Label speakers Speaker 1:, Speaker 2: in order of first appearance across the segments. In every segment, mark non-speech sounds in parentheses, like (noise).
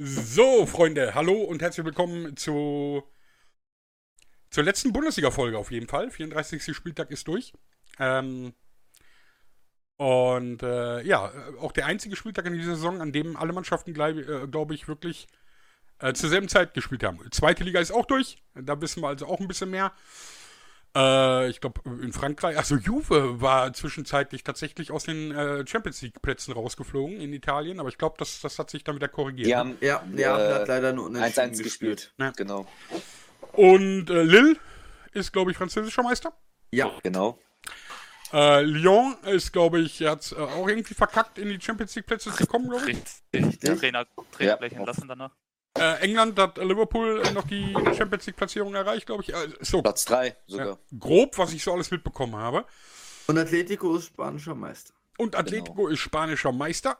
Speaker 1: So, Freunde, hallo und herzlich willkommen zu, zur letzten Bundesliga-Folge auf jeden Fall. 34. Spieltag ist durch. Ähm, und äh, ja, auch der einzige Spieltag in dieser Saison, an dem alle Mannschaften, glaube äh, glaub ich, wirklich äh, zur selben Zeit gespielt haben. Zweite Liga ist auch durch. Da wissen wir also auch ein bisschen mehr. Äh, ich glaube, in Frankreich, also Juve war zwischenzeitlich tatsächlich aus den äh, Champions League-Plätzen rausgeflogen in Italien, aber ich glaube, das, das hat sich dann wieder korrigiert.
Speaker 2: Die
Speaker 1: ne?
Speaker 2: haben
Speaker 3: Ja, ja,
Speaker 2: äh,
Speaker 3: hat leider nur
Speaker 2: 1-1 gespielt.
Speaker 1: Ja.
Speaker 2: Genau.
Speaker 1: Und äh, Lille ist, glaube ich, französischer Meister.
Speaker 3: Ja,
Speaker 2: Genau.
Speaker 1: Äh, Lyon ist, glaube ich, hat äh, auch irgendwie verkackt, in die Champions League-Plätze zu kommen, glaube ich.
Speaker 4: Richtig. Der
Speaker 3: Richtig.
Speaker 4: Trainer, Trainer
Speaker 2: Ja.
Speaker 4: gleich entlassen danach.
Speaker 1: Äh, England hat Liverpool noch die Champions League-Platzierung erreicht, glaube ich. Äh, so,
Speaker 2: Platz 3 sogar.
Speaker 1: ja, grob, was ich so alles mitbekommen habe.
Speaker 3: und Atletico ist spanischer Meister.
Speaker 1: Und Atletico ist spanischer Meister.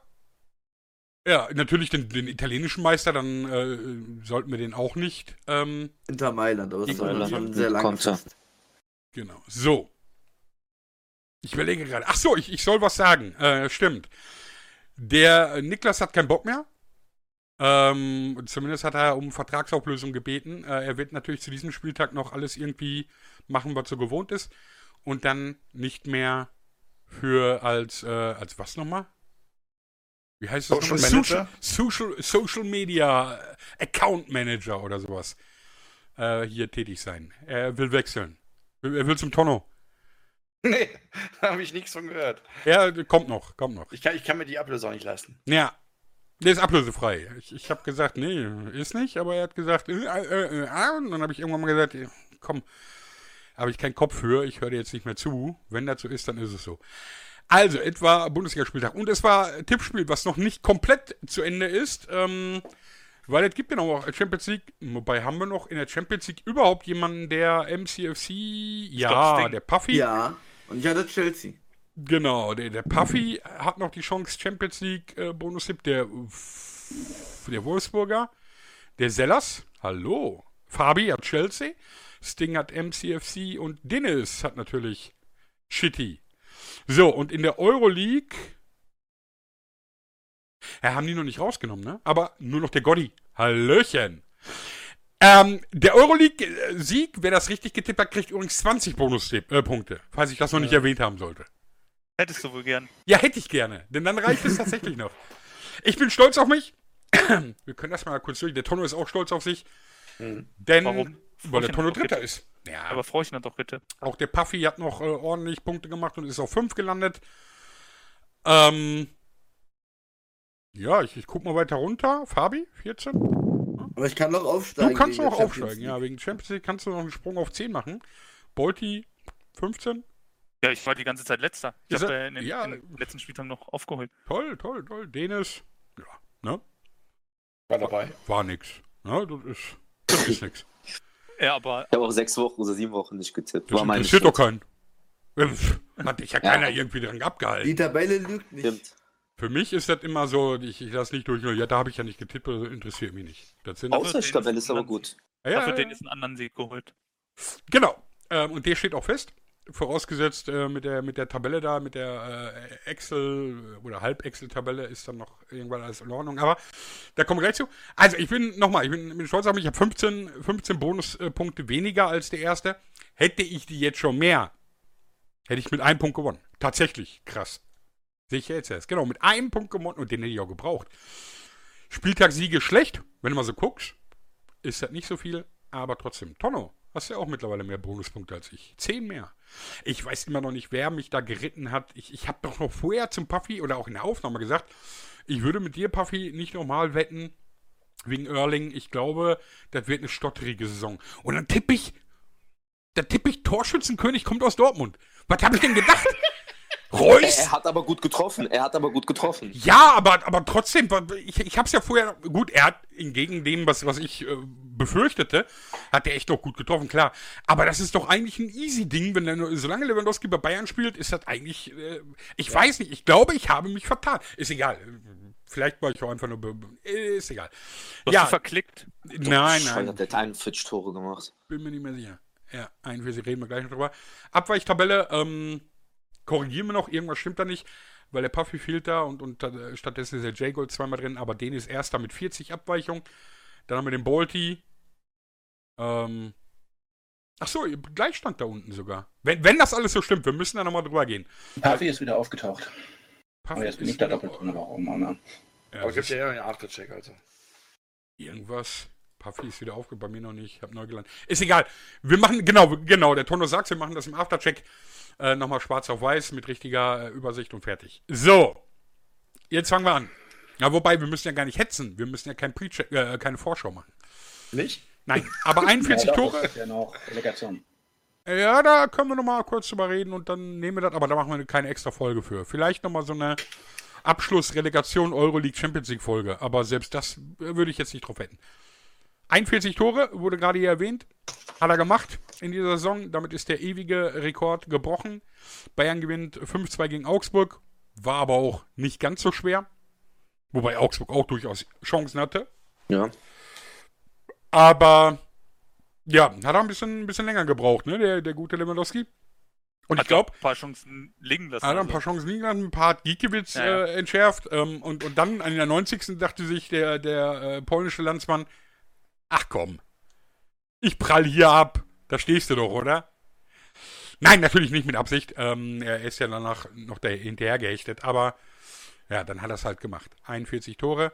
Speaker 1: Ja, natürlich den, den italienischen Meister, dann äh, sollten wir den auch nicht. Ähm,
Speaker 3: Inter Mailand, aber das ist
Speaker 1: Mailand
Speaker 3: schon sehr fest.
Speaker 1: genau. So. Ich überlege gerade. Ach so, ich, ich soll was sagen. Äh, stimmt. Der äh, Niklas hat keinen Bock mehr. Ähm, zumindest hat er um Vertragsauflösung gebeten. Äh, er wird natürlich zu diesem Spieltag noch alles irgendwie machen, was so gewohnt ist. Und dann nicht mehr für als, äh, als was nochmal? Wie heißt das
Speaker 5: Social?
Speaker 1: Social, Social, Social Media Account Manager oder sowas. Äh, hier tätig sein. Er will wechseln. Er will zum Tonno. (laughs)
Speaker 5: Nee, habe ich nichts von gehört.
Speaker 1: Er kommt noch, kommt noch.
Speaker 5: Ich kann, ich kann mir die Ablösung nicht leisten.
Speaker 1: Ja, der ist ablösefrei. Ich, ich habe gesagt, nee, ist nicht, aber er hat gesagt, äh, äh, äh, äh, und dann habe ich irgendwann mal gesagt, komm, habe ich keinen Kopf für, ich höre dir jetzt nicht mehr zu. Wenn das so ist, dann ist es so. Also, etwa Bundesligaspieltag. Und es war ein Tippspiel, was noch nicht komplett zu Ende ist, ähm, weil es gibt ja noch Champions League, wobei haben wir noch in der Champions League überhaupt jemanden, der MCFC, ja, der Puffy,
Speaker 3: Ja, und ich hatte Chelsea.
Speaker 1: Genau, der, der Puffy hat noch die Chance, Champions League äh, Bonus-Tipp, der, der Wolfsburger, der Sellers, hallo, Fabi hat Chelsea, Sting hat MCFC und Dennis hat natürlich Shitty. So, und in der Euroleague, ja, haben die noch nicht rausgenommen, ne? Aber nur noch der Gotti. Hallöchen. Ähm, der Euroleague-Sieg, wer das richtig getippt hat, kriegt übrigens 20 Bonus-Punkte, falls ich das noch nicht erwähnt haben sollte.
Speaker 4: Hättest du wohl gern.
Speaker 1: Ja, hätte ich gerne, denn dann reicht es tatsächlich noch. Ich bin stolz auf mich. (clears throat) Wir können das mal kurz durch. Der Tonno ist auch stolz auf sich. Denn,
Speaker 4: Warum?
Speaker 1: weil der Tonno Dritter ist. Ja,
Speaker 4: Aber Fräuchen hat doch bitte.
Speaker 1: auch der Puffy hat noch äh, ordentlich Punkte gemacht und ist auf 5 gelandet. Ähm, ja, ich, ich guck mal weiter runter. Fabi, 14.
Speaker 3: Aber ich kann noch aufsteigen.
Speaker 1: Du kannst noch aufsteigen, ja. Wegen Champions League kannst du noch einen Sprung auf 10 machen. Bolti, 15.
Speaker 4: Ja, ich war die ganze Zeit letzter. Ich habe in den,
Speaker 1: ja.
Speaker 4: in den letzten Spieltag noch aufgeholt.
Speaker 1: Toll, toll, toll. Dennis, ja, ne?
Speaker 5: War dabei.
Speaker 1: War nix. Ne? Das ist, das ist nix.
Speaker 4: Ja, aber
Speaker 2: Ich habe auch sechs Wochen oder sieben Wochen nicht getippt.
Speaker 1: Das
Speaker 2: War meine
Speaker 1: interessiert doch keinen. Hat dich ja
Speaker 2: Ja.
Speaker 1: keiner irgendwie dran abgehalten.
Speaker 3: Die Tabelle lügt nicht.
Speaker 2: Stimmt.
Speaker 1: Für mich ist das immer so, ich, ich lasse nicht durch, ja, da habe ich ja nicht getippt, das interessiert mich nicht. Das sind,
Speaker 2: Außertabelle ist aber gut.
Speaker 1: ja,
Speaker 4: dafür
Speaker 1: ja,
Speaker 4: den ist einen anderen Sieg geholt.
Speaker 1: genau. Ähm, und der steht auch fest. Vorausgesetzt äh, mit, der, mit der Tabelle da, mit der äh, Excel- oder Halb-Excel-Tabelle ist dann noch irgendwann alles in Ordnung. Aber da kommen wir gleich zu. Also ich bin, nochmal, ich bin, bin stolz auf mich, ich habe 15, 15 Bonuspunkte weniger als der erste. Hätte ich die jetzt schon mehr, hätte ich mit einem Punkt gewonnen. Tatsächlich, krass. Sehe ich jetzt erst. Genau, mit einem Punkt gewonnen und den hätte ich auch gebraucht. Spieltagssiege schlecht, wenn du mal so guckst. Ist das nicht so viel, aber trotzdem. Tonno, hast ja auch mittlerweile mehr Bonuspunkte als ich. Zehn mehr. Ich weiß immer noch nicht, wer mich da geritten hat. Ich, ich habe doch noch vorher zum Puffy oder auch in der Aufnahme gesagt, ich würde mit dir, Puffy, nicht nochmal wetten wegen Erling. Ich glaube, das wird eine stotterige Saison. Und dann tippe ich, da tippe ich Torschützenkönig kommt aus Dortmund. Was habe ich denn gedacht? (laughs)
Speaker 2: Er,
Speaker 1: Reus?
Speaker 2: er hat aber gut getroffen. Er hat aber gut getroffen.
Speaker 1: Ja, aber, aber trotzdem, ich, ich habe es ja vorher, gut, er hat entgegen dem, was, was ich äh, befürchtete, hat er echt doch gut getroffen, klar. Aber das ist doch eigentlich ein easy Ding, wenn er nur, solange Lewandowski bei Bayern spielt, ist das eigentlich, äh, ich weiß nicht, ich glaube, ich habe mich vertan. Ist egal. Vielleicht war ich auch einfach nur, ist egal.
Speaker 4: Du hast
Speaker 1: Ja,
Speaker 4: dich verklickt.
Speaker 1: nein,
Speaker 2: Scheuer,
Speaker 1: nein,
Speaker 2: Der hat 41 Tore gemacht.
Speaker 1: bin mir nicht mehr sicher. Ja, 41 reden wir gleich noch drüber. Abweichtabelle, ähm, korrigieren wir noch, irgendwas stimmt da nicht. weil der Puffy fehlt da und, und äh, stattdessen ist der J-Gold zweimal drin, aber den ist erster mit 40 Abweichung. Dann haben wir den Bolty. Ähm, ach so, Gleichstand da unten sogar. Wenn, wenn das alles so stimmt, wir müssen da nochmal drüber gehen.
Speaker 6: Puffy ist wieder aufgetaucht.
Speaker 1: Puffy
Speaker 6: Aber jetzt bin ich da doppelt drin, warum auch immer.
Speaker 1: Ja,
Speaker 5: Aber gibt ja einen Aftercheck, also.
Speaker 1: irgendwas. Puffy ist wieder aufgebaut, bei mir noch nicht. Ich habe neu gelandet. Ist egal. Wir machen, genau, genau, der Tono sagt, wir machen das im Aftercheck äh, nochmal schwarz auf weiß mit richtiger äh, Übersicht und fertig. So. Jetzt fangen wir an. Ja, wobei, wir müssen ja gar nicht hetzen. Wir müssen ja kein äh, keine Vorschau machen.
Speaker 5: Nicht?
Speaker 1: Nein, aber 41 (laughs)
Speaker 6: ja, doch,
Speaker 1: Tore.
Speaker 6: ja noch Relegation.
Speaker 1: Ja, da können wir nochmal kurz drüber reden und dann nehmen wir das, aber da machen wir keine extra Folge für. Vielleicht nochmal so eine Abschluss-Relegation Euroleague Champions League Folge, aber selbst das äh, würde ich jetzt nicht drauf wetten. 41 Tore, wurde gerade hier erwähnt, hat er gemacht in dieser Saison. Damit ist der ewige Rekord gebrochen. Bayern gewinnt 5-2 gegen Augsburg, war aber auch nicht ganz so schwer. Wobei Augsburg auch durchaus Chancen hatte.
Speaker 2: Ja.
Speaker 1: Aber ja, hat er ein bisschen, ein bisschen länger gebraucht, ne, der, der gute Lewandowski. Und ich
Speaker 4: Hat
Speaker 1: glaube,
Speaker 4: auch ein paar Chancen liegen lassen.
Speaker 1: hat er ein
Speaker 4: also.
Speaker 1: paar Chancen liegen lassen, ein paar hat Giekewitz
Speaker 4: Ja, ja.
Speaker 1: Äh, entschärft. Ähm, und, und dann an der 90. dachte sich der, der äh, polnische Landsmann, ach komm, ich prall hier ab. Da stehst du doch, oder? Nein, natürlich nicht mit Absicht. Ähm, er ist ja danach noch der, hinterher gehechtet. Aber ja, dann hat er es halt gemacht. 41 Tore.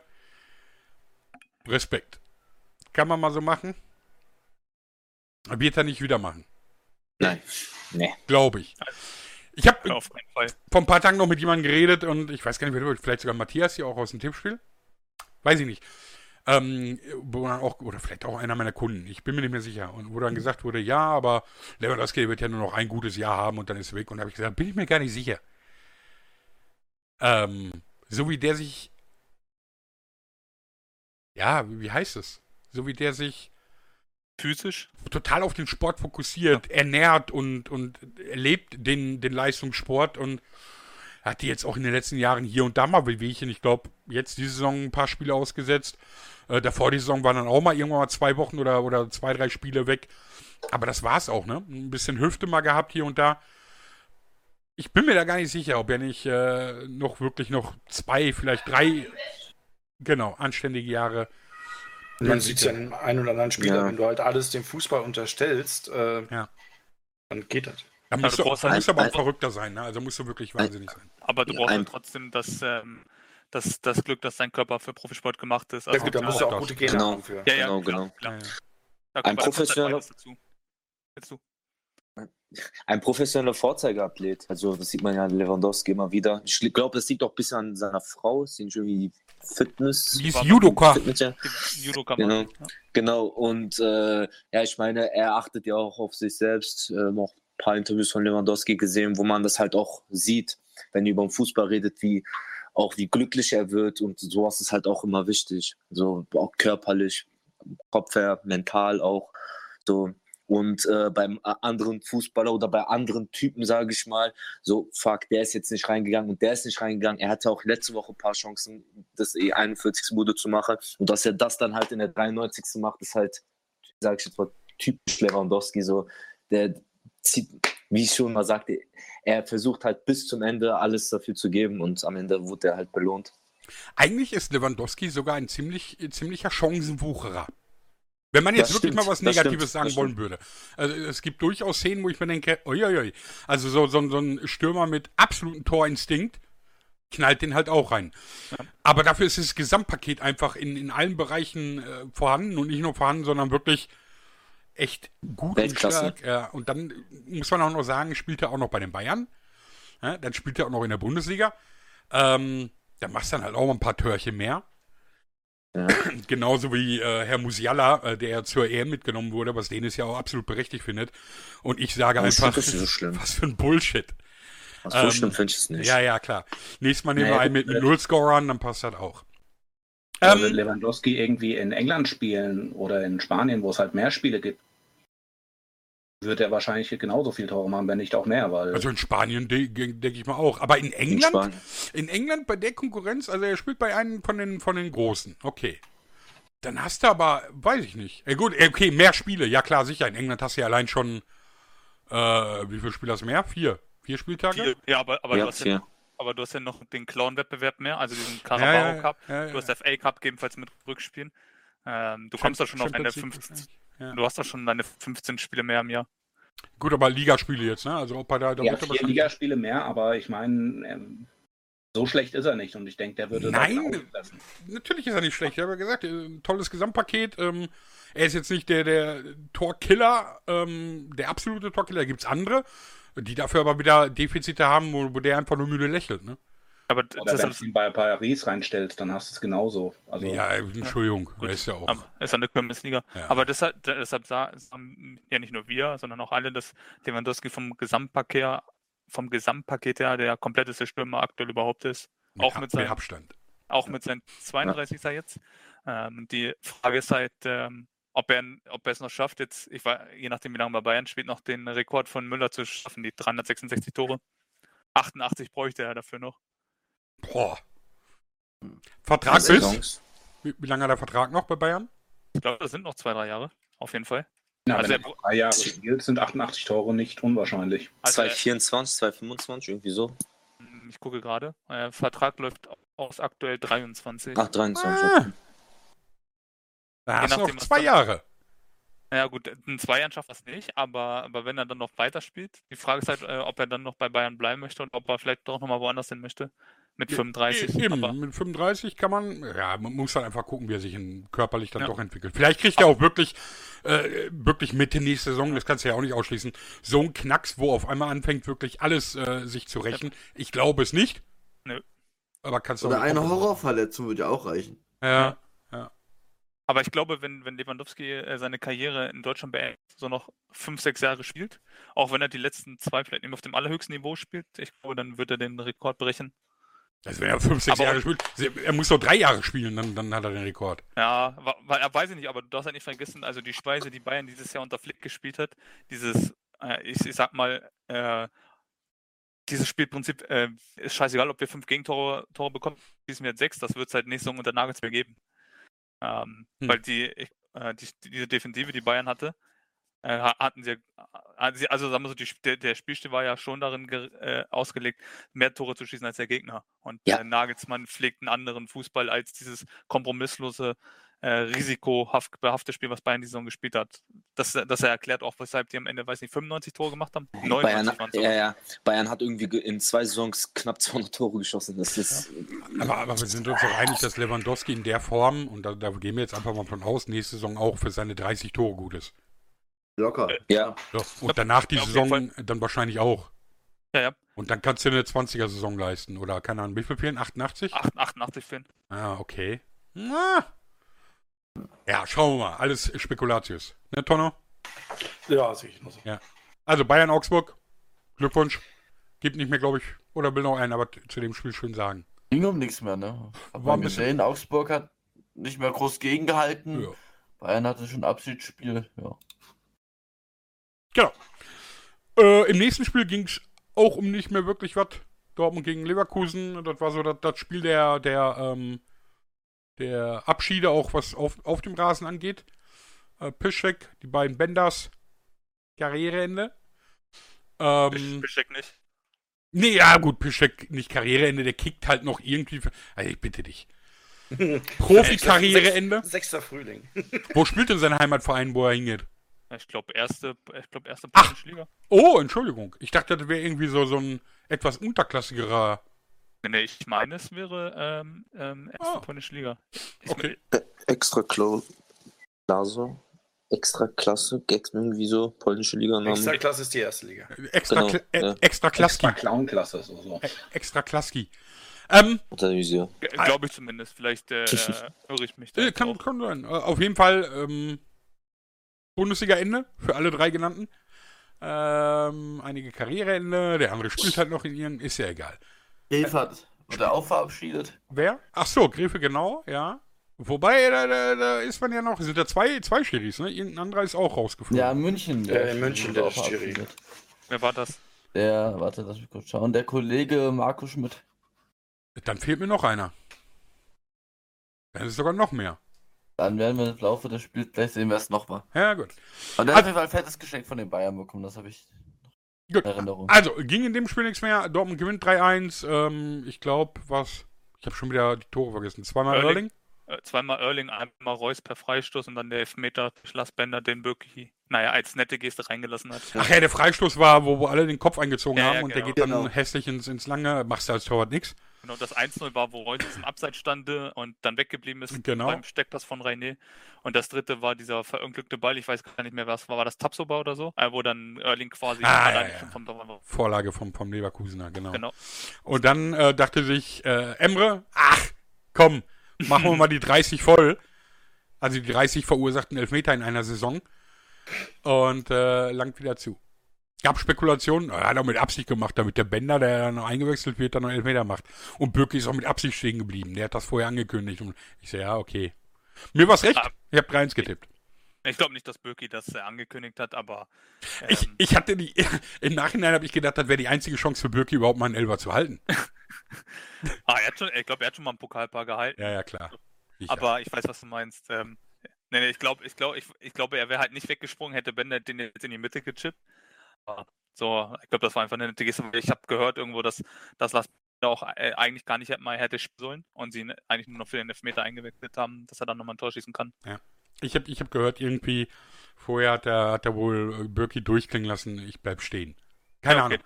Speaker 1: Respekt. Kann man mal so machen. Wird er nicht wieder machen.
Speaker 2: Nein. Nee.
Speaker 1: Glaube ich. Ich habe
Speaker 4: Ja,
Speaker 1: vor ein paar Tagen noch mit jemandem geredet und ich weiß gar nicht, wer vielleicht sogar Matthias hier auch aus dem Tippspiel. Weiß ich nicht. Ähm, wo dann auch, oder vielleicht auch einer meiner Kunden, ich bin mir nicht mehr sicher. Und wo dann gesagt wurde, ja, aber Lewandowski wird ja nur noch ein gutes Jahr haben und dann ist er weg. Und da habe ich gesagt, bin ich mir gar nicht sicher. Ähm, so wie der sich, ja, wie heißt es? So wie der sich
Speaker 4: Physisch?
Speaker 1: total auf den Sport fokussiert, ernährt und, und erlebt den, den Leistungssport und hat die jetzt auch in den letzten Jahren hier und da mal Wehwehchen. Ich glaube, jetzt die Saison ein paar Spiele ausgesetzt. Äh, davor die Saison waren dann auch mal irgendwann mal zwei Wochen oder, oder zwei, drei Spiele weg. Aber das war's auch, ne? Ein bisschen Hüfte mal gehabt hier und da. Ich bin mir da gar nicht sicher, ob er nicht äh, noch wirklich noch zwei, vielleicht drei, genau, anständige Jahre.
Speaker 5: Man sieht es ja in einem oder anderen Spieler,
Speaker 2: Ja.
Speaker 5: wenn du halt alles dem Fußball unterstellst, äh,
Speaker 1: Ja.
Speaker 5: dann geht das.
Speaker 1: Da
Speaker 4: Ja,
Speaker 1: musst
Speaker 4: du
Speaker 1: du, da
Speaker 4: halt
Speaker 1: musst du aber auch
Speaker 2: ein-
Speaker 1: verrückter sein, ne? Also musst du wirklich wahnsinnig sein.
Speaker 4: Aber du
Speaker 2: Ja,
Speaker 4: brauchst halt trotzdem das, ähm, das, das Glück, dass dein Körper für Profisport gemacht ist.
Speaker 5: Ja
Speaker 4: Also,
Speaker 5: gut, da
Speaker 1: ja,
Speaker 5: musst du
Speaker 1: auch
Speaker 5: auch
Speaker 1: das.
Speaker 5: gute Gene
Speaker 2: Genau.
Speaker 5: haben für.
Speaker 4: ja, ja,
Speaker 2: Genau,
Speaker 4: klar,
Speaker 2: genau.
Speaker 4: Klar.
Speaker 1: Ja, ja.
Speaker 4: Da
Speaker 2: Ein
Speaker 4: kommt
Speaker 2: professioneller-
Speaker 4: dazu. Du.
Speaker 2: Ein professioneller Vorzeigeathlet. Also, das sieht man ja an Lewandowski immer wieder. Ich glaube, das liegt auch ein bisschen an seiner Frau. Sie sind irgendwie Fitness.
Speaker 1: Die ist Judoka.
Speaker 2: Ja.
Speaker 4: Judoka
Speaker 2: Genau.
Speaker 4: ja.
Speaker 2: Genau, und äh, ja, ich meine, er achtet ja auch auf sich selbst. Ähm, auch ein paar Interviews von Lewandowski gesehen, wo man das halt auch sieht, wenn er über den Fußball redet, wie auch wie glücklich er wird und sowas ist halt auch immer wichtig. So auch körperlich, Kopf her, mental auch. So. Und äh, beim a- anderen Fußballer oder bei anderen Typen, sage ich mal, so, fuck, der ist jetzt nicht reingegangen und der ist nicht reingegangen. Er hatte auch letzte Woche ein paar Chancen, das eh 41. Bude zu machen. Und dass er das dann halt in der 93. macht, ist halt, sage ich jetzt mal, typisch Lewandowski. So, der zieht, wie ich schon mal sagte, er versucht halt bis zum Ende alles dafür zu geben und am Ende wurde er halt belohnt.
Speaker 1: Eigentlich ist Lewandowski sogar ein ziemlich, ziemlicher Chancenwucherer. Wenn man jetzt
Speaker 2: Das
Speaker 1: wirklich
Speaker 2: stimmt,
Speaker 1: mal was Negatives
Speaker 2: stimmt,
Speaker 1: sagen
Speaker 2: das
Speaker 1: wollen
Speaker 2: stimmt.
Speaker 1: würde. Also es gibt durchaus Szenen, wo ich mir denke, uiuiui. Also so, so, so ein Stürmer mit absolutem Torinstinkt knallt den halt auch rein. Aber dafür ist das Gesamtpaket einfach in, in allen Bereichen äh, vorhanden und nicht nur vorhanden, sondern wirklich echt gut und
Speaker 2: Weltklasse.
Speaker 1: stark. Ja, und dann muss man auch noch sagen, spielt er auch noch bei den Bayern. Ja, dann spielt er auch noch in der Bundesliga. Ähm, dann machst du dann halt auch mal ein paar Törchen mehr.
Speaker 2: Ja. (clears throat)
Speaker 1: Genauso wie äh, Herr Musiala, äh, der zur EM mitgenommen wurde, was Dennis ja auch absolut berechtigt findet. Und ich sage
Speaker 2: Das
Speaker 1: einfach,
Speaker 2: ist so
Speaker 1: was für ein Bullshit.
Speaker 2: So
Speaker 1: Ähm,
Speaker 2: schlimm finde ich es nicht.
Speaker 1: Ja, ja, klar. Nächstes Mal nehmen
Speaker 6: Naja,
Speaker 1: wir einen mit, mit
Speaker 6: äh,
Speaker 1: Nullscorern, dann passt das auch. Ähm,
Speaker 6: Lewandowski irgendwie in England spielen oder in Spanien, wo es halt mehr Spiele gibt, wird er wahrscheinlich genauso viel Tore machen, wenn nicht auch mehr, weil
Speaker 1: also in Spanien denke denk ich mal auch. Aber in
Speaker 2: In
Speaker 1: England,
Speaker 2: Spanien.
Speaker 1: in England bei der Konkurrenz, also er spielt bei einem von den, von den Großen. Okay. Dann hast du aber, weiß ich nicht. Ja, gut, okay, mehr Spiele. Ja, klar, sicher. In England hast du ja allein schon, äh, wie viele Spiele hast du mehr? Vier. Vier Spieltage?
Speaker 4: Vier, ja, aber, aber,
Speaker 2: Ja,
Speaker 4: du hast ja,
Speaker 2: vier.
Speaker 4: aber aber du hast ja noch den Clown-Wettbewerb mehr, also diesen
Speaker 1: Ja,
Speaker 4: Carabao
Speaker 1: ja,
Speaker 4: Cup.
Speaker 1: ja,
Speaker 4: Du hast
Speaker 1: ja.
Speaker 4: FA Cup gegebenenfalls mit Rückspielen. Ähm, du kommst da schon auf deine
Speaker 1: Champions League
Speaker 4: 15,
Speaker 1: wahrscheinlich.
Speaker 4: du hast da schon deine 15 Spiele mehr im Jahr.
Speaker 1: Gut, aber Ligaspiele jetzt, ne? Also ob er da, da
Speaker 6: Ja,
Speaker 1: er
Speaker 6: vier Ligaspiele mehr, aber ich meine, ähm, so schlecht ist er nicht und ich denke, der würde
Speaker 1: Nein. Natürlich ist er nicht schlecht. Ich habe ja gesagt, äh, ein tolles Gesamtpaket. Ähm, er ist jetzt nicht der, der Torkiller, ähm, der absolute Torkiller. Da gibt es andere, die dafür aber wieder Defizite haben, wo, wo der einfach nur müde lächelt. Ne?
Speaker 4: Aber
Speaker 6: Oder wenn du ihn bei Paris reinstellst, dann hast du es genauso. Also,
Speaker 1: Ja, Entschuldigung, er ist ja auch.
Speaker 4: aber ist an der Bundesliga.
Speaker 1: Ja.
Speaker 4: Aber deshalb, deshalb sa- sagen ja nicht nur wir, sondern auch alle, dass Lewandowski vom Gesamtpaket, her- vom Gesamtpaket her der kompletteste Stürmer aktuell überhaupt ist. auch
Speaker 1: Ha-
Speaker 4: mit seinem-
Speaker 1: Abstand.
Speaker 4: Auch mit seinen 32 er jetzt. Ähm, die Frage ist halt, ähm, ob er, ob er es noch schafft, jetzt, ich war, je nachdem wie lange bei Bayern spielt, noch den Rekord von Müller zu schaffen, die 366 Tore. 88 bräuchte er dafür noch.
Speaker 1: Boah. Vertrag bis?
Speaker 2: Saisons.
Speaker 1: Wie, wie lange hat der Vertrag noch bei Bayern?
Speaker 4: Ich glaube, das sind noch zwei, drei Jahre. Auf jeden Fall.
Speaker 6: Ja,
Speaker 4: Also
Speaker 6: wenn
Speaker 4: er-
Speaker 6: er drei Jahre spielt, sind 88 Tore nicht unwahrscheinlich.
Speaker 4: Also er-
Speaker 2: 224, 225, irgendwie so.
Speaker 4: Hm, Ich gucke gerade. Äh, Vertrag läuft aus aktuell 23.
Speaker 2: Ach, 23.
Speaker 1: Ah.
Speaker 2: okay.
Speaker 1: Da hast du noch zwei Jahre.
Speaker 4: Ja gut, ein Zweijahn schafft das nicht, aber, aber wenn er dann noch weiterspielt, die Frage ist halt, äh, ob er dann noch bei Bayern bleiben möchte und ob er vielleicht doch nochmal woanders hin möchte. Mit 35.
Speaker 1: Eben,
Speaker 4: Aber
Speaker 1: mit 35 kann man, ja, man muss dann einfach gucken, wie er sich in, körperlich dann
Speaker 4: Ja.
Speaker 1: doch entwickelt. Vielleicht kriegt er auch wirklich, äh, wirklich Mitte nächste Saison, das kannst du ja auch nicht ausschließen, so ein Knacks, wo auf einmal anfängt, wirklich alles äh, sich zu rächen. Ich glaube es nicht.
Speaker 4: Nö.
Speaker 1: Aber kannst du
Speaker 3: Oder eine. Horrorverletzung würde ja auch reichen.
Speaker 1: Ja.
Speaker 4: Aber ich glaube, wenn, wenn Lewandowski äh, seine Karriere in Deutschland beendet, so noch fünf, sechs Jahre spielt, auch wenn er die letzten zwei vielleicht nicht mehr auf dem allerhöchsten Niveau spielt, ich glaube, dann wird er den Rekord brechen.
Speaker 1: Also wenn er fünf, sechs
Speaker 4: Aber-
Speaker 1: Jahre spielt, er muss doch drei Jahre spielen, dann, dann hat er den Rekord.
Speaker 4: Ja, ja, weiß ich nicht, aber du darfst halt nicht vergessen, also die Speise, die Bayern dieses Jahr unter Flick gespielt hat, dieses, äh, ich, ich sag mal, äh, dieses Spielprinzip äh, ist scheißegal, ob wir fünf Gegentore Tore bekommen, schießen wir jetzt sechs, das wird es halt nächste Saison unter Nagelsmann geben. Ähm,
Speaker 1: Hm.
Speaker 4: Weil die, ich, äh, die, diese Defensive, die Bayern hatte, ha- hatten sie, hatten sie, also sagen wir so, die, Sp- der, der Spielstil war ja schon darin ge, äh, ausgelegt, mehr Tore zu schießen als der Gegner. Und
Speaker 2: Ja.
Speaker 4: äh, Nagelsmann pflegt einen anderen Fußball als dieses kompromisslose, äh, risikohaft behaftete Spiel, was Bayern die Saison gespielt hat. Das, das er erklärt auch, weshalb die am Ende, weiß nicht, 95 Tore gemacht haben? 99
Speaker 2: Bayern, ja, ja. Bayern hat irgendwie ge- in zwei Saisons knapp 200 Tore geschossen. Das ist.
Speaker 1: Aber, aber wir sind uns doch einig, dass Lewandowski in der Form, und da, da gehen wir jetzt einfach mal von aus, nächste Saison auch für seine 30 Tore gut ist.
Speaker 3: Locker.
Speaker 2: Ja.
Speaker 1: So, und danach die
Speaker 4: Ja,
Speaker 1: Saison dann wahrscheinlich auch.
Speaker 4: Ja, ja.
Speaker 1: Und dann kannst du eine 20er-Saison leisten. Oder keine Ahnung, wie viel fehlen? 88?
Speaker 4: 8, 88 Finn.
Speaker 1: Ah, okay. Na. Ja, schauen wir mal. Alles Spekulatius. Ne, Tonno?
Speaker 5: Ja, sehe ich noch so.
Speaker 1: Also Bayern Augsburg. Glückwunsch. Gibt nicht mehr, glaube ich. Oder will noch einen, aber zu dem Spiel schön sagen.
Speaker 3: Ging um nichts mehr, ne? Hat
Speaker 1: War ein
Speaker 3: man
Speaker 1: bisschen-
Speaker 3: gesehen, Augsburg hat nicht mehr groß gegengehalten.
Speaker 1: Ja.
Speaker 3: Bayern hatte schon Abschiedsspiel, ja.
Speaker 1: Genau. Äh, Im nächsten Spiel ging es auch um nicht mehr wirklich was. Dortmund gegen Leverkusen. Das war so das, das Spiel der, der, ähm, der Abschiede, auch was auf, auf dem Rasen angeht. Äh, Piszczek, die beiden Benders. Karriereende. Ähm,
Speaker 4: Besteck nicht.
Speaker 1: nee, ja gut, Piszczek nicht Karriereende, der kickt halt noch irgendwie. Für, also ich bitte dich. (laughs) Profi-Karriereende.
Speaker 5: Sechs- Sechster Frühling.
Speaker 1: Wo spielt denn sein Heimatverein, wo er hingeht?
Speaker 4: Ich glaube, erste, ich glaube, erste
Speaker 1: Ach.
Speaker 4: polnische Liga.
Speaker 1: Oh, Entschuldigung. Ich dachte, das wäre irgendwie so, so ein etwas unterklassigerer.
Speaker 4: Nee, ich meine, es wäre ähm, ähm, erste
Speaker 1: Ah.
Speaker 4: polnische Liga. Ich
Speaker 1: Okay.
Speaker 2: Extra Klasse. Extra Klasse. Irgendwie so. Polnische Liga-Namen.
Speaker 5: Extraklasse ist die erste Liga.
Speaker 1: Extra,
Speaker 2: Genau,
Speaker 1: Kla- äh,
Speaker 2: ja.
Speaker 1: extra Klaski.
Speaker 6: Extra Clown-Klasse, so, so.
Speaker 1: Ä- Extra Klaski. Ähm.
Speaker 4: Glaube ich zumindest. Vielleicht äh, (laughs) äh, irre ich mich da
Speaker 1: äh, kann,
Speaker 4: auch.
Speaker 1: kann sein. Äh, auf jeden Fall ähm, Bundesliga-Ende für alle drei genannten. Ähm, einige Karriereende, der andere spielt halt noch in ihren, ist ja egal.
Speaker 3: Hat wurde auch verabschiedet.
Speaker 1: Wer? Ach so, Gräfe genau, ja. Wobei, da, da, da ist man ja noch, sind ja zwei, zwei Schiris, ne? Irgendein anderer ist auch rausgeflogen.
Speaker 3: Ja, in München.
Speaker 5: Ja, in München, der ist Schiri.
Speaker 3: verabschiedet.
Speaker 4: Wer war das?
Speaker 3: Der, warte, lass mich kurz schauen. Der Kollege Marco Schmidt.
Speaker 1: Dann fehlt mir noch einer. Dann ist es sogar noch mehr.
Speaker 3: Dann werden wir im Laufe des Spiels gleich sehen, wer es noch war.
Speaker 1: Ja, gut.
Speaker 3: Und der hat auf jeden Fall ein fettes Geschenk von den Bayern bekommen, das habe ich.
Speaker 1: Gut.
Speaker 3: Erinnerung.
Speaker 1: Also, ging in dem Spiel nichts mehr. Dortmund gewinnt 3-1. Ähm, ich glaube, was. Ich habe schon wieder die Tore vergessen. Zweimal
Speaker 4: Erling.
Speaker 1: Erling.
Speaker 4: Äh, zweimal Erling, einmal Reus per Freistoß und dann der Elfmeter Bender, den wirklich, naja, als nette Geste reingelassen hat.
Speaker 1: Ach ja, der Freistoß war, wo, wo alle den Kopf eingezogen
Speaker 4: Ja,
Speaker 1: haben
Speaker 4: ja,
Speaker 1: und der
Speaker 4: genau.
Speaker 1: geht dann
Speaker 2: Genau.
Speaker 1: hässlich ins, ins Lange. Machst du als Torwart nichts.
Speaker 4: Genau, das 1-0 war, wo Reus im Abseits stande und dann weggeblieben ist
Speaker 1: Genau.
Speaker 4: beim Steckpass von René. Und das dritte war dieser verunglückte Ball, ich weiß gar nicht mehr, was war, war das Tapsoba oder so? Äh, wo dann Erling quasi
Speaker 1: Ah, ja, ja.
Speaker 4: vom.
Speaker 1: Vorlage vom, vom Leverkusener, genau.
Speaker 4: Genau.
Speaker 1: Und dann äh, dachte sich äh, Emre, ach, komm, machen wir mal die 30 voll. Also die 30 verursachten Elfmeter in einer Saison. Und äh, langt wieder zu. Gab Spekulationen, er hat auch mit Absicht gemacht, damit der Bender, der dann noch eingewechselt wird, dann noch Elfmeter macht. Und Bürki ist auch mit Absicht stehen geblieben. Der hat das vorher angekündigt. Und ich so, ja, okay. Mir war's recht.
Speaker 4: Ah.
Speaker 1: Ich habe 3 getippt.
Speaker 4: Ich glaube nicht, dass Birki das äh, angekündigt hat, aber
Speaker 1: Ich,
Speaker 4: ähm,
Speaker 1: ich hatte die, (laughs) im Nachhinein habe ich gedacht, das wäre die einzige Chance für Bürki überhaupt mal einen Elfer zu halten. (laughs)
Speaker 4: ah, er hat schon, ich glaube, er hat schon mal ein Pokalpaar gehalten.
Speaker 1: Ja, ja, klar. Ich
Speaker 4: aber ich weiß, was du meinst. Ähm, nee, nee, ich glaube, ich glaube, ich, ich glaube, er wäre halt nicht weggesprungen, hätte Bender den jetzt in die Mitte gechippt. So, ich glaube, das war einfach eine nette Geste. Ich habe gehört irgendwo, dass, Lars Bender auch äh, eigentlich gar nicht mal hätte spielen sollen und sie ihn eigentlich nur noch für den Elfmeter eingewechselt haben, dass er dann nochmal ein Tor schießen kann.
Speaker 1: Ich habe ich hab gehört, irgendwie, vorher hat er, hat er wohl äh, Birki durchklingen lassen, ich bleib stehen. Keine
Speaker 4: Ja, okay.
Speaker 1: Ahnung.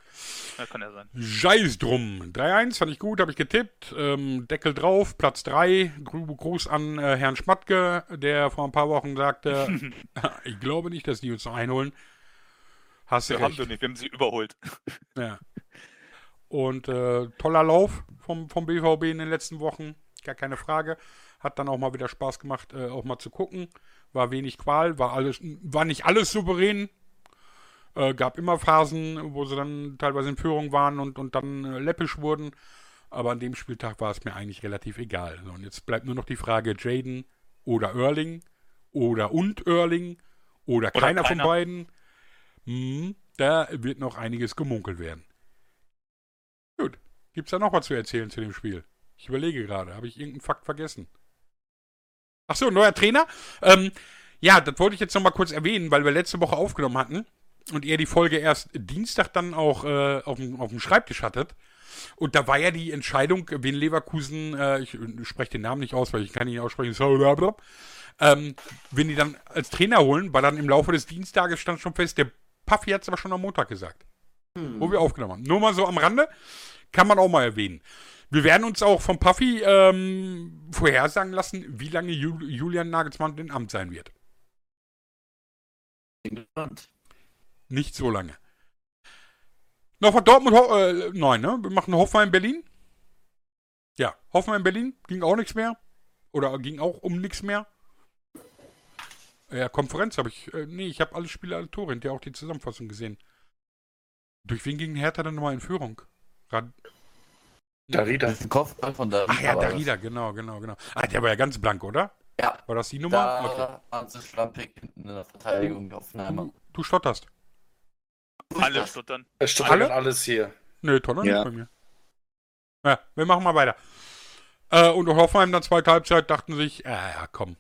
Speaker 4: Ja, kann ja sein.
Speaker 1: Scheiß drum. 3-1 fand ich gut, habe ich getippt. Ähm, Deckel drauf, Platz 3. Gru Gruß an äh, Herrn Schmatke, der vor ein paar Wochen sagte, (laughs) (laughs) ich glaube nicht, dass die uns noch einholen. Hast du
Speaker 4: Wir haben sie nicht, wir haben sie überholt.
Speaker 1: Ja. Und äh, toller Lauf vom, vom BVB in den letzten Wochen, gar keine Frage. Hat dann auch mal wieder Spaß gemacht, äh, auch mal zu gucken. War wenig Qual, war alles, war nicht alles souverän. Äh, gab immer Phasen, wo sie dann teilweise in Führung waren und, und dann äh, läppisch wurden. Aber an dem Spieltag war es mir eigentlich relativ egal. So, und jetzt bleibt nur noch die Frage Jaden oder Erling oder und Erling oder,
Speaker 4: Oder
Speaker 1: keiner,
Speaker 4: keiner.
Speaker 1: von beiden. Hm, da wird noch einiges gemunkelt werden. Gut. Gibt's da noch was zu erzählen zu dem Spiel? Ich überlege gerade. Habe ich irgendeinen Fakt vergessen? Ach so, neuer Trainer? Ähm, ja, das wollte ich jetzt noch mal kurz erwähnen, weil wir letzte Woche aufgenommen hatten und ihr die Folge erst Dienstag dann auch äh, auf, dem, Schreibtisch hattet. Und da war ja die Entscheidung, wen Leverkusen, äh, ich, ich spreche den Namen nicht aus, weil ich kann ihn nicht aussprechen, ähm, wenn die dann als Trainer holen, war dann im Laufe des Dienstages stand schon fest, der Puffy hat es aber schon am Montag gesagt wo wir aufgenommen haben. Nur mal so am Rande, kann man auch mal erwähnen. Wir werden uns auch vom Puffy ähm, vorhersagen lassen, wie lange Ju Julian Nagelsmann in Amt sein wird.
Speaker 3: Gespannt.
Speaker 1: Nicht so lange. Noch von Dortmund, äh, nein, ne? Wir machen Hoffenheim Berlin. Ja, Hoffenheim Berlin ging auch nichts mehr. Oder ging auch um nichts mehr. Ja, Konferenz habe ich. Äh, nee, ich habe alle Spiele, alle Tore, hinterher auch die Zusammenfassung gesehen. Durch wen ging Hertha dann nochmal in Führung? Rad
Speaker 5: Darida.
Speaker 3: Das ist ein Kopfball von der
Speaker 1: Ach ja, Darida, genau, genau, genau. Ah, der war ja ganz blank, oder?
Speaker 3: Ja,
Speaker 1: War das die Nummer?
Speaker 3: da
Speaker 1: Okay.
Speaker 3: waren sie schlampig hinten in der Verteidigung auf Heimer.
Speaker 1: Du stotterst.
Speaker 4: Alle stuttern.
Speaker 5: Es steht
Speaker 1: Alle?
Speaker 5: Alle? alles hier.
Speaker 1: Nö, Tonner
Speaker 2: Ja.
Speaker 1: nicht bei mir. Ja, wir machen mal weiter. Äh, und Hoffenheim dann zweite Halbzeit dachten sich, äh, ja, komm.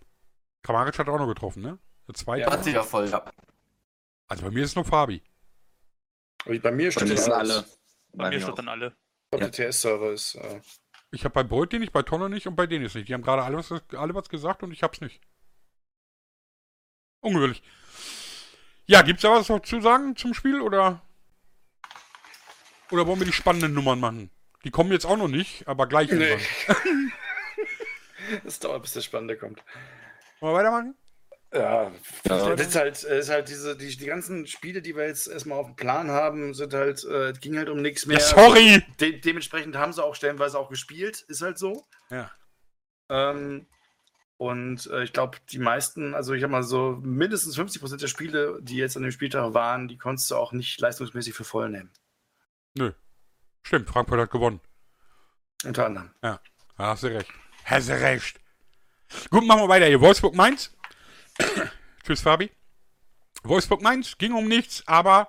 Speaker 1: Kramaric hat auch noch getroffen, ne? Der zweite.
Speaker 5: Ja.
Speaker 3: Hat sie ja voll, ja.
Speaker 1: Also bei mir ist es nur Fabi.
Speaker 5: Bei mir steht alles.
Speaker 2: alle.
Speaker 4: Bei mir
Speaker 2: auch.
Speaker 4: stuttern alle.
Speaker 5: Ich glaube, der TS-Server ist. Äh,
Speaker 1: Ich habe bei Beute nicht, bei Tonner nicht und bei denen ist nicht. Die haben gerade alle was, alle was gesagt und ich hab's nicht. Ungewöhnlich. Ja, gibt's da was noch zu sagen zum Spiel oder? Oder wollen wir die spannenden Nummern machen? Die kommen jetzt auch noch nicht, aber gleich.
Speaker 5: nee.
Speaker 1: irgendwann. (laughs)
Speaker 5: das dauert, bis der Spannende kommt.
Speaker 1: Wollen wir weitermachen?
Speaker 5: Ja,
Speaker 2: Ja.
Speaker 5: das ist halt, ist halt diese, die, die ganzen Spiele, die wir jetzt erstmal auf dem Plan haben, sind halt, äh, ging halt um nichts mehr.
Speaker 1: Ja, sorry!
Speaker 5: De dementsprechend haben sie auch stellenweise auch gespielt, ist halt so.
Speaker 1: Ja.
Speaker 5: Ähm, und äh, ich glaube, die meisten, also ich habe mal so mindestens 50% der Spiele, die jetzt an dem Spieltag waren, die konntest du auch nicht leistungsmäßig für voll nehmen.
Speaker 1: Nö. Stimmt, Frankfurt hat gewonnen.
Speaker 5: Unter anderem.
Speaker 1: Ja, hast du recht. Hast du recht. Gut, machen wir weiter hier. Wolfsburg Mainz. (coughs) Tschüss, Fabi. Wolfsburg Mainz ging um nichts, aber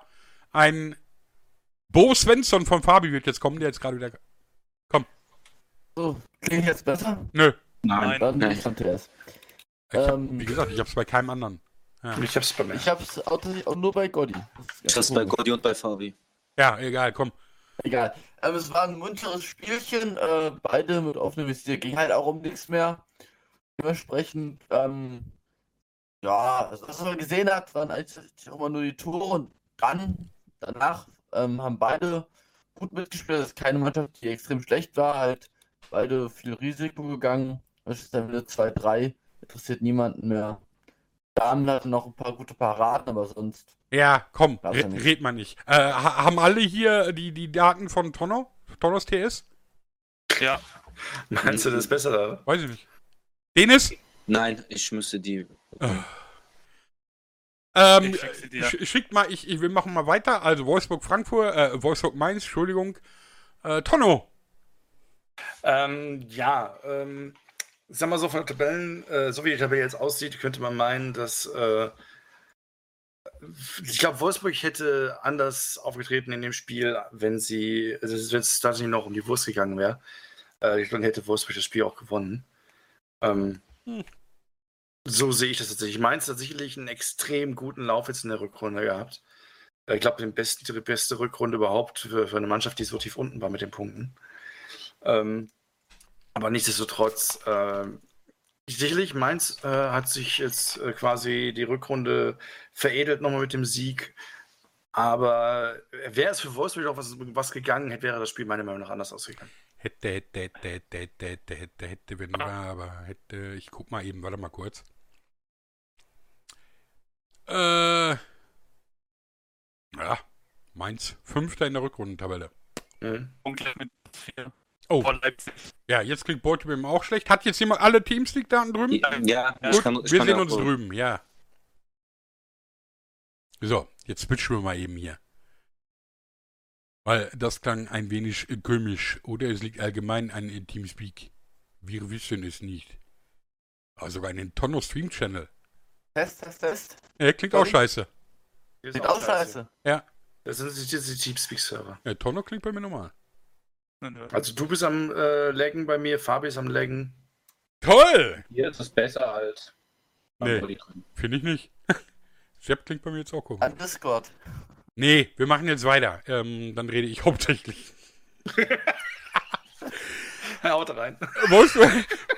Speaker 1: ein Bo Svensson von Fabi wird jetzt kommen, der jetzt gerade wieder.
Speaker 3: So, klingt jetzt besser?
Speaker 1: Nö.
Speaker 4: Nein.
Speaker 3: Dann
Speaker 2: Nein.
Speaker 3: ich Andreas.
Speaker 1: Ich hab,
Speaker 3: Ähm,
Speaker 1: wie gesagt, ich hab's bei keinem anderen. Ja.
Speaker 5: Ich hab's bei mir.
Speaker 3: Ich hab's auch nur bei Gotti. Das ist ganz
Speaker 2: Das ist bei. Gordi und bei Fabi.
Speaker 1: Ja, egal, komm.
Speaker 3: Egal. Ähm, es war ein munteres Spielchen, äh, beide mit offenem Visier. Ging halt auch um nichts mehr. Dementsprechend, ähm, ja, also, was man gesehen hat, waren eigentlich auch immer nur die Tore und dann, danach, ähm, haben beide gut mitgespielt. Das ist keine Mannschaft, die extrem schlecht war, halt beide viel Risiko gegangen. Das ist dann wieder 2-3, interessiert niemanden mehr. Damen hatten noch ein paar gute Paraden, aber sonst.
Speaker 1: Ja, komm, red,
Speaker 3: nicht.
Speaker 1: red man nicht. Äh, ha- haben alle hier die, die Daten von Tonno? Tonnos TS?
Speaker 4: Ja,
Speaker 5: Meinst du das ist besser?
Speaker 1: Weiß ich nicht. Dennis?
Speaker 2: Nein, ich müsste die.
Speaker 1: Ähm,
Speaker 4: Ich
Speaker 1: schickt mal, ich, ich, wir machen mal weiter. Also Wolfsburg-Frankfurt, äh, Wolfsburg-Mainz, Entschuldigung. Äh, Tonno.
Speaker 5: Ähm, ja, ähm, sag mal so von den Tabellen, äh, so wie die Tabelle jetzt aussieht, könnte man meinen, dass äh, ich glaube, Wolfsburg hätte anders aufgetreten in dem Spiel, wenn sie, also wenn es tatsächlich noch um die Wurst gegangen wäre. Äh, dann hätte Wolfsburg das Spiel auch gewonnen. Ähm,
Speaker 1: Hm.
Speaker 5: So sehe ich das tatsächlich. Mainz hat sicherlich einen extrem guten Lauf jetzt in der Rückrunde gehabt. Äh, Ich glaube, den besten, die beste Rückrunde überhaupt für, für eine Mannschaft, die so tief unten war mit den Punkten. Ähm, aber nichtsdestotrotz, äh, sicherlich, Mainz äh, hat sich jetzt äh, quasi die Rückrunde veredelt nochmal mit dem Sieg. Aber wäre es für Wolfsburg auch was, was gegangen, hätte, wäre das Spiel meiner Meinung nach anders ausgegangen.
Speaker 1: Hätte, hätte, hätte, hätte, hätte, hätte, hätte, hätte, wenn war, aber hätte, ich guck mal eben, warte mal kurz. Äh, ja, Mainz, Fünfter in der Rückrundentabelle.
Speaker 5: Mhm.
Speaker 4: Mit 4
Speaker 1: Oh,
Speaker 4: vor Leipzig.
Speaker 1: ja, jetzt klingt Beutebeam auch schlecht. Hat jetzt jemand alle Teamspeak-Daten drüben?
Speaker 2: Ja,
Speaker 4: Ja.
Speaker 2: ich kann, ich
Speaker 1: wir
Speaker 2: kann
Speaker 1: sehen uns
Speaker 2: auch-
Speaker 1: drüben, ja. So, jetzt switchen wir mal eben hier. Weil das klang ein wenig äh, komisch. Oder es liegt allgemein an äh, Teamspeak. Wir wissen es nicht. In den Tonno Stream Channel.
Speaker 3: Test, Test, Test.
Speaker 1: Äh, klingt auch scheiße.
Speaker 5: Ist
Speaker 3: Sieht auch scheiße.
Speaker 5: Das sind die, die Teamspeak-Server.
Speaker 1: Ja, Tonno klingt bei mir normal.
Speaker 5: Also du bist am äh, Laggen bei mir, Fabi ist am Laggen.
Speaker 1: Toll!
Speaker 6: Hier ist es besser als
Speaker 1: Nee. Finde ich nicht. (laughs) Sepp klingt bei mir jetzt auch komisch.
Speaker 3: An Discord.
Speaker 1: Nee, wir machen jetzt weiter. Ähm, dann rede ich (laughs) hauptsächlich.
Speaker 5: Haut rein.
Speaker 1: Wolltest du,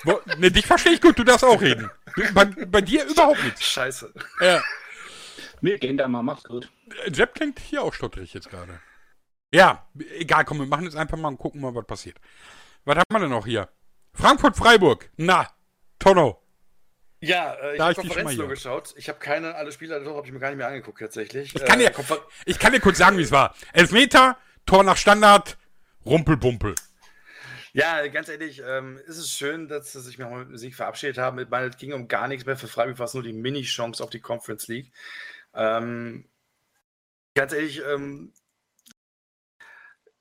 Speaker 1: wo, ne, dich verstehe ich gut, du darfst auch reden. Bei, bei dir überhaupt nichts.
Speaker 5: Scheiße.
Speaker 1: Ja.
Speaker 6: Wir gehen da mal, macht's gut.
Speaker 1: Sepp klingt hier auch stotterig jetzt gerade. Ja, egal, komm, wir machen jetzt einfach mal und gucken mal, was passiert. Was haben wir denn noch hier? Frankfurt-Freiburg. Na, Tonno.
Speaker 5: Ja, äh, ich habe
Speaker 1: mal
Speaker 5: Konferenz nur geschaut. Ich habe keine, alle Spieler, doch habe ich mir gar nicht mehr angeguckt tatsächlich.
Speaker 1: Ich kann dir-
Speaker 5: Konfer
Speaker 1: Ich kann dir kurz sagen, wie es war. Elfmeter, Tor nach Standard, Rumpelpumpel.
Speaker 5: ja, ganz ehrlich, ähm, ist es schön, dass sie sich mit dem Sieg verabschiedet haben. Ich meine, es ging um gar nichts mehr. Für Freiburg war es nur die Mini-Chance auf die Conference League. Ähm, ganz ehrlich, ähm,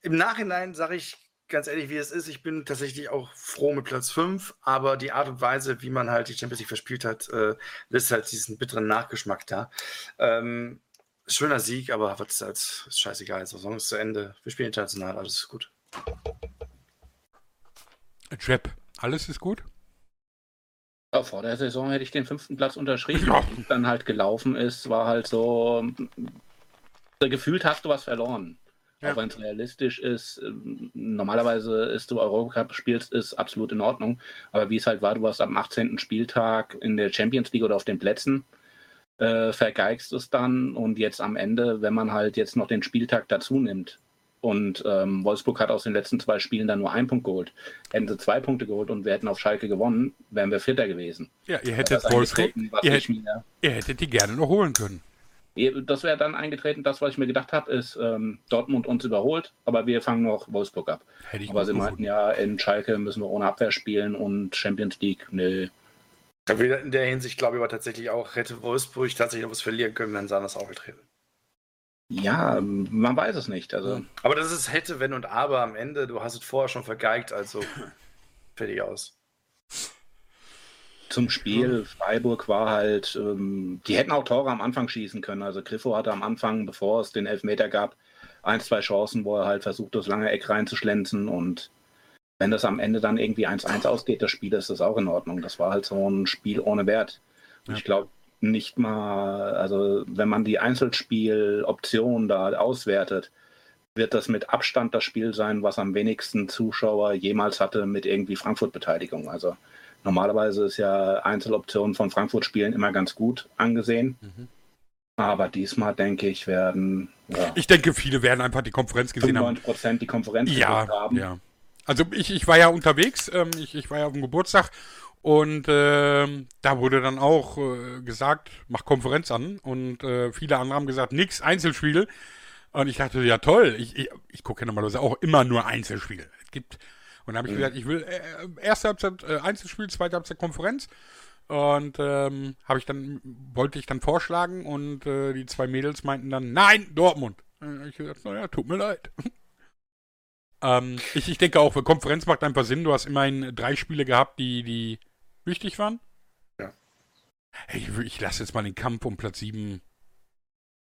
Speaker 5: im Nachhinein sage ich ganz ehrlich, wie es ist. Ich bin tatsächlich auch froh mit Platz 5, aber die Art und Weise, wie man halt die Champions League verspielt hat, äh, lässt halt diesen bitteren Nachgeschmack da. Ähm, schöner Sieg, aber was ist halt ist scheißegal. Die Saison ist zu Ende. Wir spielen international, alles ist gut.
Speaker 1: Jeb, alles ist gut?
Speaker 6: Ja, vor der Saison hätte ich den fünften Platz unterschrieben.
Speaker 1: Ja.
Speaker 6: Dann halt gelaufen ist, war halt so, äh, gefühlt hast du was verloren.
Speaker 1: Ja.
Speaker 6: Auch wenn es realistisch ist, ähm, normalerweise ist du Europacup spielst, ist absolut in Ordnung. Aber wie es halt war, du warst am 18. Spieltag in der Champions League oder auf den Plätzen, äh, vergeigst es dann und jetzt am Ende, wenn man halt jetzt noch den Spieltag dazu nimmt und ähm, Wolfsburg hat aus den letzten zwei Spielen dann nur einen Punkt geholt, hätten sie zwei Punkte geholt und wir hätten auf Schalke gewonnen, wären wir Vierter gewesen.
Speaker 1: Ja, ihr hättet Wolfsburg, ihr
Speaker 6: mir
Speaker 1: ihr hättet die gerne noch holen können.
Speaker 6: Das wäre dann eingetreten. Das, was ich mir gedacht habe, ist, ähm, Dortmund uns überholt, aber wir fangen noch Wolfsburg ab.
Speaker 1: Hätte ich
Speaker 6: Aber sie meinten, ja, in Schalke müssen wir ohne Abwehr spielen und Champions League, nö.
Speaker 5: Aber in der Hinsicht glaube ich aber tatsächlich auch, hätte Wolfsburg tatsächlich noch was verlieren können, dann sah das aufgetreten.
Speaker 6: Ja, man weiß es nicht. Also,
Speaker 5: Aber das ist hätte, wenn und aber am Ende. Du hast es vorher schon vergeigt, also (laughs) fertig aus.
Speaker 6: Zum Spiel, Freiburg war halt, ähm, die hätten auch Tore am Anfang schießen können. Also Griffo hatte am Anfang, bevor es den Elfmeter gab, ein, zwei Chancen, wo er halt versucht, das lange Eck reinzuschlänzen und wenn das am Ende dann irgendwie 1-1 ausgeht, das Spiel, ist das auch in Ordnung. Das war halt so ein Spiel ohne Wert. Und
Speaker 1: Ja.
Speaker 6: Ich glaube nicht mal, also wenn man die Einzelspieloptionen da auswertet, wird das mit Abstand das Spiel sein, was am wenigsten Zuschauer jemals hatte mit irgendwie Frankfurt-Beteiligung. Also normalerweise ist ja Einzeloptionen von Frankfurt-Spielen immer ganz gut angesehen.
Speaker 1: Mhm.
Speaker 6: Aber diesmal denke ich, werden ja,
Speaker 1: Ich denke, viele werden einfach die Konferenz gesehen haben.
Speaker 6: 95 Prozent die Konferenz
Speaker 1: Ja,
Speaker 6: haben.
Speaker 1: ja. Also ich, ich war ja unterwegs, ähm, ich, ich war ja auf dem Geburtstag und ähm, da wurde dann auch äh, gesagt, mach Konferenz an und äh, viele andere haben gesagt, nix, Einzelspiel. Und ich dachte, ja toll, ich, ich, ich gucke ja normalerweise auch immer nur Einzelspiele. Es gibt, und dann habe ich gesagt, ich will äh, erste Halbzeit äh, Einzelspiel, zweite Halbzeit Konferenz. Und ähm, habe ich dann, wollte ich dann vorschlagen und äh, die zwei Mädels meinten dann, nein, Dortmund. Äh, Ich gesagt, naja, tut mir leid. (laughs) ähm, ich, ich denke auch, Konferenz macht einfach Sinn. Du hast immerhin drei Spiele gehabt, die, die wichtig waren.
Speaker 5: Ja.
Speaker 1: Hey, ich, ich lasse jetzt mal den Kampf um Platz 7.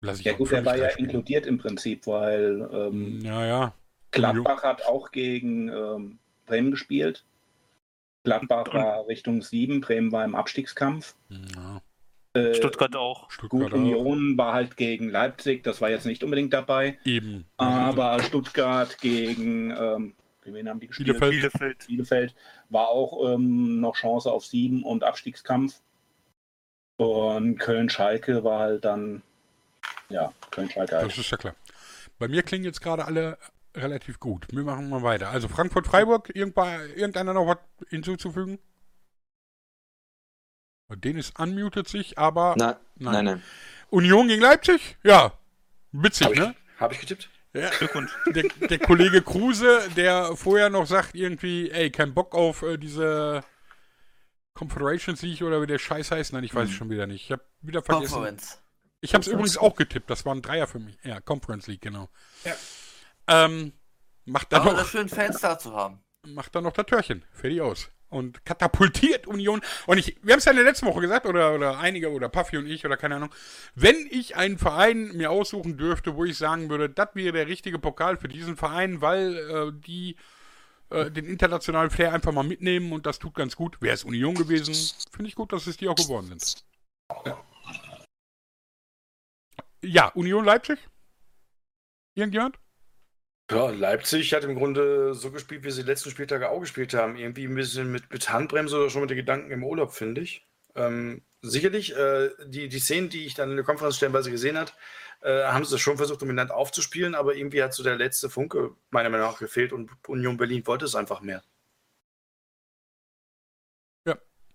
Speaker 1: Lass ich
Speaker 6: Ja gut, der war ja
Speaker 1: spielen.
Speaker 6: inkludiert im Prinzip, weil ähm,
Speaker 1: Ja, ja.
Speaker 6: Gladbach hat auch gegen ähm, Bremen gespielt. Gladbach war Richtung 7, Bremen war im Abstiegskampf.
Speaker 1: ja.
Speaker 6: Äh,
Speaker 4: Stuttgart auch.
Speaker 1: Stuttgart
Speaker 6: Gut,
Speaker 1: auch.
Speaker 6: Union war halt gegen Leipzig, das war jetzt nicht unbedingt dabei.
Speaker 1: Eben.
Speaker 6: Aber Stuttgart gegen, ähm, wen haben die gespielt?
Speaker 1: Bielefeld.
Speaker 4: Bielefeld.
Speaker 6: Bielefeld war auch ähm, noch Chance auf 7 und Abstiegskampf. Und Köln-Schalke war halt dann, ja, Köln-Schalke halt.
Speaker 1: Das ist ja klar. Bei mir klingen jetzt gerade alle relativ gut. Wir machen mal weiter. Also Frankfurt-Freiburg, irgendwann- irgendeiner noch was hinzuzufügen? Dennis unmutet sich, aber
Speaker 2: Nein,
Speaker 1: Nein.
Speaker 2: nein, nein.
Speaker 1: Union gegen Leipzig? Ja, witzig,
Speaker 5: Habe ich,
Speaker 1: ne?
Speaker 5: hab ich getippt?
Speaker 1: Ja.
Speaker 4: Glückwunsch.
Speaker 1: Der, der Kollege Kruse, der vorher noch sagt irgendwie, ey, kein Bock auf äh, diese Confederations League oder wie der Scheiß heißt. Nein, ich weiß es schon wieder nicht. Ich habe wieder vergessen.
Speaker 3: Konferenz.
Speaker 1: Ich habe es übrigens auch getippt. Das war ein Dreier für mich. Ja, Conference League, genau.
Speaker 5: Ja.
Speaker 1: Ähm, macht dann
Speaker 3: Aber
Speaker 1: noch,
Speaker 3: das schön Fans da zu haben.
Speaker 1: macht dann noch das Türchen. Fertig aus. Und katapultiert Union. Und ich, wir haben es ja in der letzten Woche gesagt, oder, oder einige, oder Puffy und ich, oder keine Ahnung. Wenn ich einen Verein mir aussuchen dürfte, wo ich sagen würde, das wäre der richtige Pokal für diesen Verein, weil äh, die äh, den internationalen Flair einfach mal mitnehmen und das tut ganz gut, wäre es Union gewesen. Finde ich gut, dass es die auch geworden sind. Ja, ja Union Leipzig? Irgendjemand?
Speaker 5: Ja, Leipzig hat im Grunde so gespielt, wie sie die letzten Spieltage auch gespielt haben. Irgendwie ein bisschen mit, mit Handbremse oder schon mit den Gedanken im Urlaub, finde ich. Ähm, sicherlich, äh, die, die Szenen, die ich dann in der Konferenz stellenweise gesehen habe, äh, haben sie schon versucht, dominant aufzuspielen, aber irgendwie hat so der letzte Funke meiner Meinung nach gefehlt und Union Berlin wollte es einfach mehr.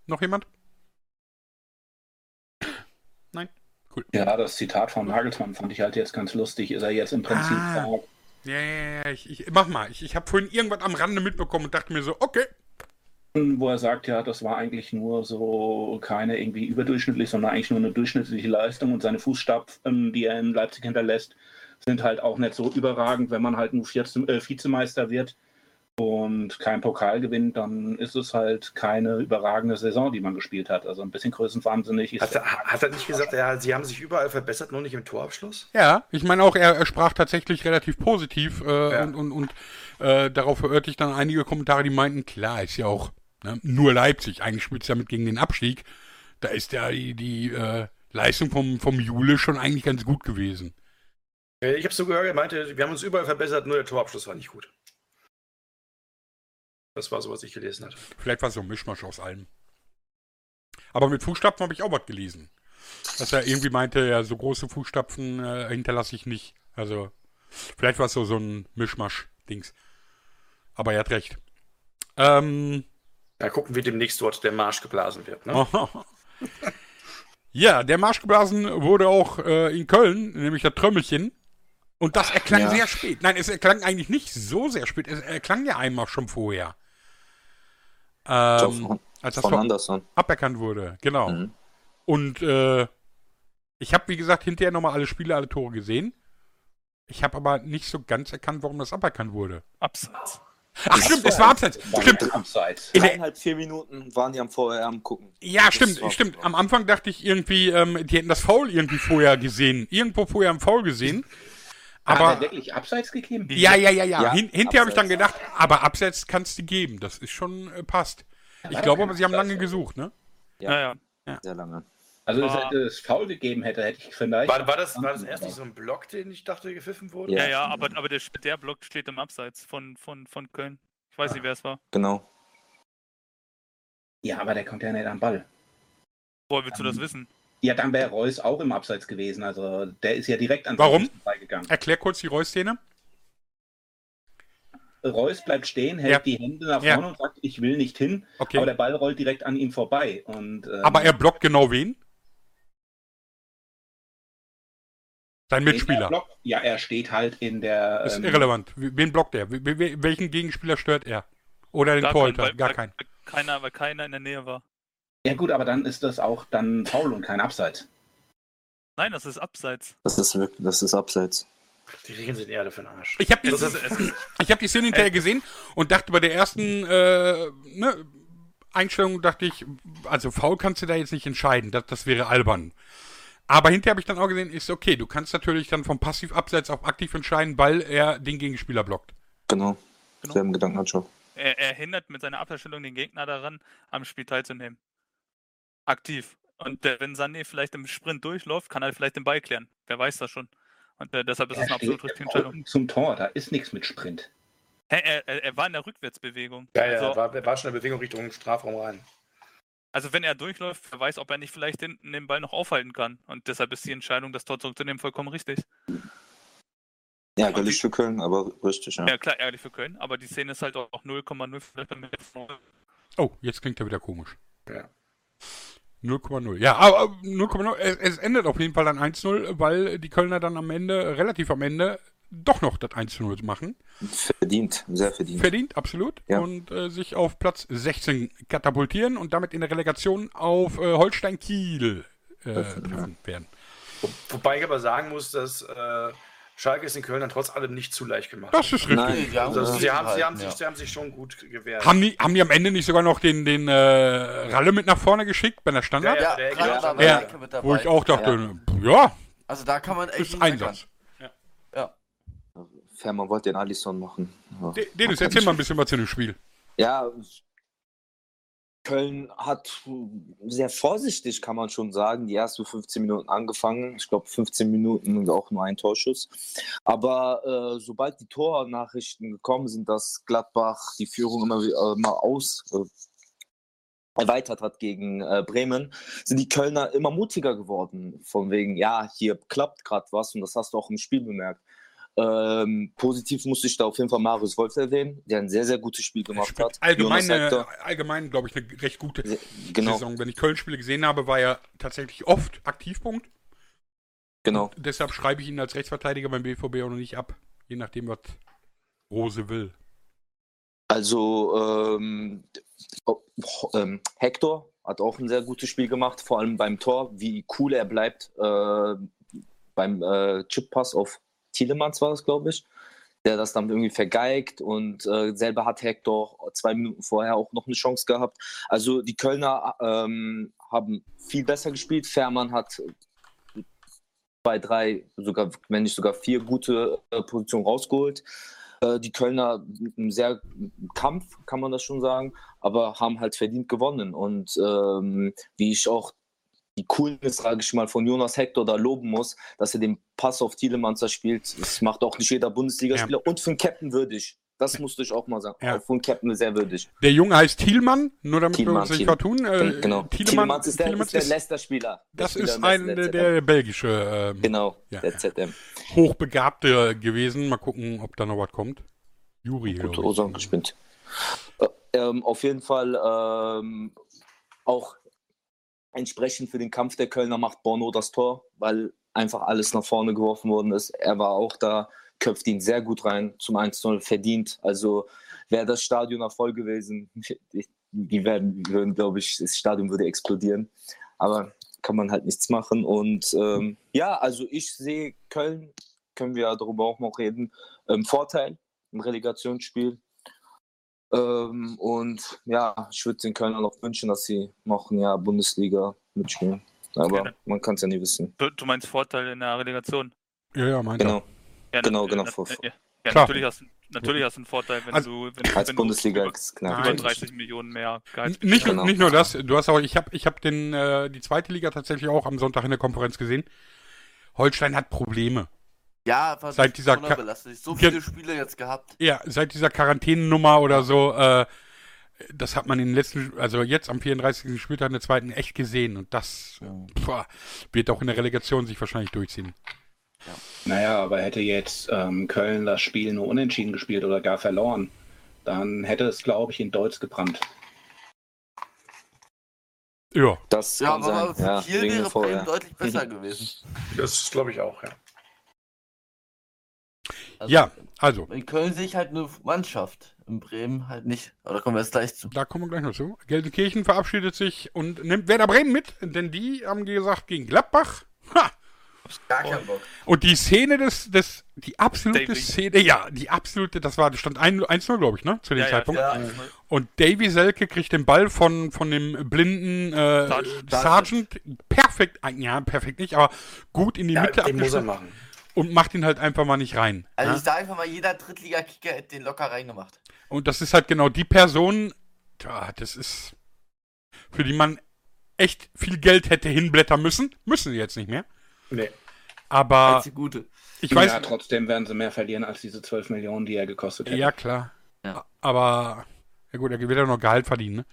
Speaker 1: Noch jemand?
Speaker 6: Ja, das Zitat von Nagelsmann fand ich halt jetzt ganz lustig. Ist er jetzt im Prinzip
Speaker 1: Ah. Ja, ja, ja, ich, ich mach mal. Ich, ich habe vorhin irgendwas am Rande mitbekommen und dachte mir so, okay.
Speaker 6: wo er sagt, ja, das war eigentlich nur so keine irgendwie überdurchschnittlich, sondern eigentlich nur eine durchschnittliche Leistung und seine Fußstapfen, die er in Leipzig hinterlässt, sind halt auch nicht so überragend, wenn man halt nur äh, Vizemeister wird und kein Pokal gewinnt, dann ist es halt keine überragende Saison, die man gespielt hat. Also ein bisschen größenwahnsinnig ist
Speaker 5: Hat er, hat er nicht gesagt, ja, sie haben sich überall verbessert, nur nicht im Torabschluss?
Speaker 1: Ja, ich meine auch, er, er sprach tatsächlich relativ positiv äh,
Speaker 5: Ja.
Speaker 1: und, und, und äh, darauf hörte ich dann einige Kommentare, die meinten, klar, ist ja auch ne, nur Leipzig, eigentlich spielt es ja mit gegen den Abstieg. Da ist ja die, die äh, Leistung vom, vom Jule schon eigentlich ganz gut gewesen.
Speaker 5: Äh, Ich habe so gehört, er meinte, wir haben uns überall verbessert, nur der Torabschluss war nicht gut. Das war so, was ich gelesen hatte.
Speaker 1: Vielleicht war es so ein Mischmasch aus allem. Aber mit Fußstapfen habe ich auch was gelesen. Dass er irgendwie meinte, ja, so große Fußstapfen äh, hinterlasse ich nicht. Also, vielleicht war es so, so ein Mischmasch-Dings. Aber er hat recht. Ähm,
Speaker 5: Ja, gucken, wie demnächst dort der Marsch geblasen wird. Ne? (laughs)
Speaker 1: ja, der Marsch geblasen wurde auch äh, in Köln, nämlich das Trömmelchen. Und das erklang
Speaker 2: ja.
Speaker 1: sehr spät. Nein, es erklang eigentlich nicht so sehr spät. Es erklang ja einmal schon vorher. Ähm,
Speaker 2: von
Speaker 1: als das
Speaker 2: von
Speaker 1: von
Speaker 2: Anderson.
Speaker 1: aberkannt wurde, genau.
Speaker 2: Mhm.
Speaker 1: Und äh, ich habe, wie gesagt, hinterher nochmal alle Spiele, alle Tore gesehen. Ich habe aber nicht so ganz erkannt, warum das aberkannt wurde.
Speaker 4: Abseits.
Speaker 1: Ach, stimmt, es war abseits. Stimmt.
Speaker 6: abseits.
Speaker 1: In der-
Speaker 2: Dreieinhalb, vier Minuten waren die am VR am gucken.
Speaker 1: Ja,
Speaker 2: Das
Speaker 1: stimmt, stimmt. Am Anfang dachte ich irgendwie, ähm, die hätten das Foul irgendwie vorher gesehen. Irgendwo vorher im Foul gesehen.
Speaker 6: Hat
Speaker 1: Aber
Speaker 6: er wirklich abseits gegeben?
Speaker 1: ja, ja, ja, ja.
Speaker 2: Ja,
Speaker 1: Hin, hinterher habe ich dann gedacht, aber abseits kannst du geben. Das ist schon äh, passt. Ich glaube aber, sie haben lange gesucht, ne?
Speaker 4: Ja, ja.
Speaker 2: Sehr lange.
Speaker 6: Also, es
Speaker 4: War-
Speaker 6: hätte es faul gegeben hätte, hätte ich vielleicht.
Speaker 5: War, war, das, war das erst nicht so ein Block, den ich dachte, gepfiffen wurde?
Speaker 2: Ja.
Speaker 4: Ja, ja, aber, aber der, der Block steht im Abseits von, von, von Köln. Ich weiß nicht, wer es war.
Speaker 2: Genau.
Speaker 6: Ja, aber der kommt ja nicht am Ball.
Speaker 4: Woher willst du das wissen?
Speaker 6: Ja, dann wäre Reus auch im Abseits gewesen. Also der ist ja direkt an
Speaker 1: Warum?
Speaker 6: vorbeigegangen.
Speaker 1: Erklär kurz die Reus-Szene.
Speaker 6: Reus bleibt stehen, hält
Speaker 1: Ja.
Speaker 6: die Hände nach
Speaker 1: Ja.
Speaker 6: vorne und sagt, ich will nicht hin.
Speaker 1: Okay.
Speaker 6: Aber der Ball rollt direkt an ihm vorbei. Und, ähm,
Speaker 1: Aber er blockt genau wen? Sein
Speaker 6: er
Speaker 1: Mitspieler.
Speaker 6: blockt- Ja, er steht halt in der.
Speaker 1: Ist
Speaker 6: ähm,
Speaker 1: irrelevant. Wen blockt er? We- we- Welchen Gegenspieler stört er? Oder den
Speaker 4: Gar
Speaker 1: Torhüter? Gar keinen.
Speaker 4: keiner, weil keiner in der Nähe war.
Speaker 6: Ja gut, aber dann ist das auch dann faul und kein Abseits.
Speaker 4: Nein, das ist Abseits.
Speaker 2: Das ist wirklich, das ist abseits.
Speaker 5: Die Regeln sind eher für den Arsch.
Speaker 1: Ich habe die, ich hab die Szene hinterher gesehen und dachte bei der ersten äh, ne, Einstellung, dachte ich, also faul kannst du da jetzt nicht entscheiden. Das, das wäre albern. Aber hinterher habe ich dann auch gesehen, ist okay, du kannst natürlich dann vom Passiv-Abseits auch aktiv entscheiden, weil er den Gegenspieler blockt.
Speaker 2: Genau.
Speaker 4: Genau.
Speaker 2: Selben Gedanken hat schon.
Speaker 4: er, er hindert mit seiner Abstellung den Gegner daran, am Spiel teilzunehmen. Aktiv. Und äh, wenn Sané vielleicht im Sprint durchläuft, kann er vielleicht den Ball klären. Wer weiß das schon. Und äh, deshalb ist es eine
Speaker 6: Er
Speaker 4: absolut richtige Entscheidung.
Speaker 6: Zum Tor, da ist nichts mit Sprint.
Speaker 4: Hä, er, er, er war in der Rückwärtsbewegung.
Speaker 5: Ja, ja,
Speaker 4: also,
Speaker 5: war, war schon eine Bewegung Richtung Strafraum rein.
Speaker 4: also wenn er durchläuft, wer weiß, ob er nicht vielleicht hinten den Ball noch aufhalten kann. Und deshalb ist die Entscheidung, das Tor zurückzunehmen, vollkommen richtig.
Speaker 2: Ja, ärgerlich für Köln, aber richtig, ja.
Speaker 4: Ja, klar, ärgerlich für Köln, aber die Szene ist halt auch 0,0 vielleicht beim
Speaker 1: Oh, jetzt klingt er wieder komisch.
Speaker 5: Ja.
Speaker 1: 0,0. Ja, aber äh, 0,0. Es, es endet auf jeden Fall dann 1-0, weil die Kölner dann am Ende, relativ am Ende, doch noch das 1-0 machen.
Speaker 2: Verdient, sehr verdient.
Speaker 1: Verdient, absolut.
Speaker 2: Ja.
Speaker 1: Und äh, sich auf Platz 16 katapultieren und damit in der Relegation auf äh, Holstein Kiel äh, treffen werden.
Speaker 5: Wo, wobei ich aber sagen muss, dass äh, Schalke es in Köln dann trotz allem nicht zu leicht gemacht.
Speaker 1: Das ist richtig.
Speaker 2: Nein.
Speaker 3: haben
Speaker 5: Also, sie, haben, sie, haben
Speaker 3: gehalten,
Speaker 5: sich, sie haben sich schon gut gewehrt.
Speaker 1: Haben die, haben die am Ende nicht sogar noch den, den äh, Ralle mit nach vorne geschickt bei der Standard?
Speaker 3: Ja,
Speaker 5: der- der-
Speaker 3: an
Speaker 5: der-
Speaker 1: Ja,
Speaker 3: mit dabei.
Speaker 1: Wo ich auch dachte, ja,
Speaker 3: Also da kann man echt
Speaker 1: ist. Einsatz.
Speaker 3: Ja.
Speaker 2: Fährmann wollte den Alisson machen. Ja.
Speaker 1: De- Dennis, erzähl mal ein bisschen was zu dem Spiel.
Speaker 2: Ja, Köln hat sehr vorsichtig, kann man schon sagen, die ersten 15 Minuten angefangen. Ich glaube, 15 Minuten und auch nur ein Torschuss. Aber äh, sobald die Tornachrichten gekommen sind, dass Gladbach die Führung immer, äh, mal aus äh, erweitert hat gegen äh, Bremen, sind die Kölner immer mutiger geworden. Von wegen, ja, hier klappt gerade was und das hast du auch im Spiel bemerkt. Ähm, positiv musste ich da auf jeden Fall Marius Wolf erwähnen, der ein sehr, sehr gutes Spiel gemacht hat.
Speaker 1: Allgemein, allgemein glaube ich, eine recht gute
Speaker 2: sehr- genau,
Speaker 1: Saison. Wenn ich Köln-Spiele gesehen habe, war er tatsächlich oft Aktivpunkt.
Speaker 2: genau.
Speaker 1: Deshalb schreibe ich ihn als Rechtsverteidiger beim BVB auch noch nicht ab. Je nachdem, was Rose will.
Speaker 2: Also ähm, oh, ähm, Hector hat auch ein sehr gutes Spiel gemacht, vor allem beim Tor, wie cool er bleibt äh, beim äh, Chip-Pass auf Tielemans war das, glaube ich, der das dann irgendwie vergeigt und äh, selber hat Hector zwei Minuten vorher auch noch eine Chance gehabt. Also die Kölner ähm, haben viel besser gespielt. Fährmann hat zwei, drei, sogar, wenn nicht sogar vier gute äh, Positionen rausgeholt. Äh, die Kölner einem sehr Kampf, kann man das schon sagen, aber haben halt verdient gewonnen. Und ähm, wie ich auch die Coolness, sage ich mal, von Jonas Hector da loben muss, dass er den Pass auf Tielemans da spielt, das macht auch nicht jeder Bundesligaspieler und für einen Captain würdig. Das musste ich auch mal sagen.
Speaker 1: Ja.
Speaker 2: Einen Captain sehr würdig.
Speaker 1: Der Junge heißt Thielmann, nur damit wir
Speaker 2: Thielmann,
Speaker 1: uns nicht
Speaker 2: Thielmann.
Speaker 1: vertun. Äh,
Speaker 2: genau.
Speaker 1: Thielemann,
Speaker 2: Tielemans ist der,
Speaker 1: Thielemanns
Speaker 2: ist der Leicester-Spieler.
Speaker 1: Das
Speaker 2: Spieler
Speaker 1: ist ein der, der belgische ähm,
Speaker 2: Genau,
Speaker 1: Ja,
Speaker 2: der
Speaker 1: ja.
Speaker 2: ZM.
Speaker 1: Hochbegabte gewesen. Mal gucken, ob da noch was kommt. Juri.
Speaker 2: Ursache gespielt. Äh, ähm, auf jeden Fall ähm, auch entsprechend für den Kampf der Kölner macht Bono das Tor, weil einfach alles nach vorne geworfen worden ist. Er war auch da, köpft ihn sehr gut rein zum 1-0 verdient. Also wäre das Stadion noch voll gewesen, (laughs) die, werden, würden, glaube ich, das Stadion würde explodieren. Aber kann man halt nichts machen. Und ähm, ja, also ich sehe Köln, können wir darüber auch noch reden, ähm, Vorteil im Relegationsspiel. Ähm, und ja, ich würde den Kölner noch wünschen, dass sie noch ein Jahr Bundesliga mitspielen. Aber
Speaker 4: Gerne.
Speaker 2: man kann es ja nie wissen.
Speaker 4: Du, du meinst Vorteil in der Relegation?
Speaker 1: Ja, ja, meint er.
Speaker 2: Genau.
Speaker 4: Ja,
Speaker 2: Genau, genau,
Speaker 4: Ja, ja
Speaker 1: Klar.
Speaker 4: natürlich hast, Natürlich hast du einen Vorteil, wenn
Speaker 1: Also,
Speaker 4: du, wenn,
Speaker 2: Als
Speaker 4: wenn
Speaker 2: Bundesliga
Speaker 4: du über, über
Speaker 1: Nein.
Speaker 4: 30 Millionen mehr Gehaltsbudget
Speaker 1: Nicht,
Speaker 2: Genau.
Speaker 1: nicht nur das, du hast auch, ich habe ich hab den, äh, die zweite Liga tatsächlich auch am Sonntag in der Konferenz gesehen. Holstein hat Probleme.
Speaker 3: Ja, war
Speaker 1: Seit dieser
Speaker 3: belastet. So viele Spiele jetzt gehabt.
Speaker 1: Ja, seit dieser Quarantänennummer oder so, äh, das hat man in den letzten, also jetzt am 34. Spieltag in der zweiten echt gesehen und das boah, wird auch in der Relegation sich wahrscheinlich durchziehen.
Speaker 6: Naja, aber hätte jetzt ähm, Köln das Spiel nur unentschieden gespielt oder gar verloren, dann hätte es, glaube ich, in Deutsch gebrannt.
Speaker 1: Ja,
Speaker 2: Das
Speaker 3: Ja,
Speaker 2: kann
Speaker 3: aber
Speaker 2: sein.
Speaker 3: für
Speaker 2: Ja,
Speaker 3: Kiel wäre
Speaker 2: Vorher.
Speaker 3: Deutlich besser gewesen.
Speaker 5: Das glaube ich auch, ja.
Speaker 3: Also,
Speaker 1: ja, also,
Speaker 3: In Köln sehe ich halt eine Mannschaft. In Bremen halt nicht. Aber da kommen wir jetzt gleich zu.
Speaker 1: da kommen wir gleich noch zu. Gelsenkirchen verabschiedet sich und nimmt Werder Bremen mit, denn die haben gesagt gegen Gladbach. Ha!
Speaker 3: Gar keinen Bock.
Speaker 1: Und die Szene des, des, die absolute
Speaker 4: Davy.
Speaker 1: Szene, ja, die absolute, das war, das stand 1 1-0, glaube ich, ne, zu dem
Speaker 4: Ja, ja,
Speaker 1: Zeitpunkt.
Speaker 3: Ja,
Speaker 1: Und Davy Selke kriegt den Ball von, von dem blinden äh. Sergeant perfekt, ja, perfekt nicht, aber gut in die
Speaker 5: ja
Speaker 1: Mitte
Speaker 5: den muss er
Speaker 1: abgeschnitten
Speaker 5: machen.
Speaker 1: Und macht ihn halt einfach mal nicht rein.
Speaker 3: Also
Speaker 1: ja?
Speaker 3: ich sage einfach mal, jeder Drittliga-Kicker hätte den locker reingemacht.
Speaker 1: Und das ist halt genau die Person, das ist, für die man echt viel Geld hätte hinblättern müssen. Müssen sie jetzt nicht mehr.
Speaker 5: Nee.
Speaker 1: Aber
Speaker 3: Gute.
Speaker 1: ich weiß,
Speaker 6: ja, trotzdem werden sie mehr verlieren als diese 12 Millionen, die er gekostet hätte.
Speaker 1: Ja, klar.
Speaker 3: Ja.
Speaker 1: Aber, ja gut, er wird ja noch Gehalt verdienen, ne?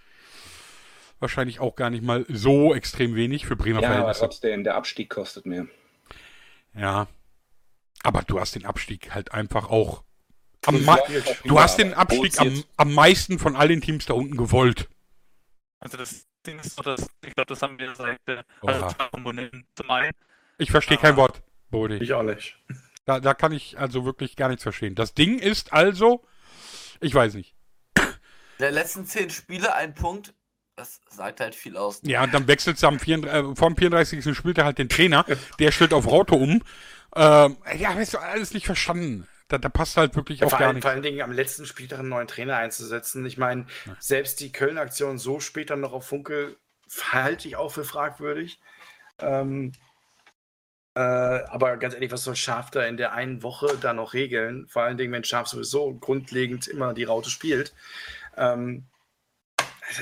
Speaker 1: Wahrscheinlich auch gar nicht mal so extrem wenig für Bremer
Speaker 6: Ja, aber
Speaker 1: Verhältnisse.
Speaker 6: trotzdem, der Abstieg kostet mehr.
Speaker 1: Ja. Aber du hast den Abstieg halt einfach auch. Du hast den Abstieg am, am meisten von all den Teams da unten gewollt.
Speaker 4: Also das Ding ist so, dass ich glaube, das haben wir seit also zwei Komponenten. Zum einen,
Speaker 1: Ich verstehe
Speaker 4: Ah.
Speaker 1: kein Wort, Bodi.
Speaker 5: Ich auch nicht.
Speaker 1: Da, da kann ich also wirklich gar nichts verstehen. Das Ding ist also, ich weiß nicht.
Speaker 3: Der letzten zehn Spiele ein Punkt, das sagt halt viel aus.
Speaker 1: Ja, und dann wechselt du am 34, äh, vom 34. Spieltag halt den Trainer, (laughs) der stellt auf Raute um. Ähm, ja, hast du alles nicht verstanden. Da, da passt halt wirklich
Speaker 5: Ja,
Speaker 1: auch
Speaker 5: vor,
Speaker 1: gar
Speaker 5: allen,
Speaker 1: nichts.
Speaker 5: vor allen Dingen am letzten Spieltag einen neuen Trainer einzusetzen. Ich meine, selbst die Köln-Aktion so später noch auf Funkel halte ich auch für fragwürdig. Ähm, äh, aber ganz ehrlich, was soll Schaf da in der einen Woche da noch regeln? Vor allen Dingen, wenn Schaf sowieso grundlegend immer die Raute spielt. Ähm,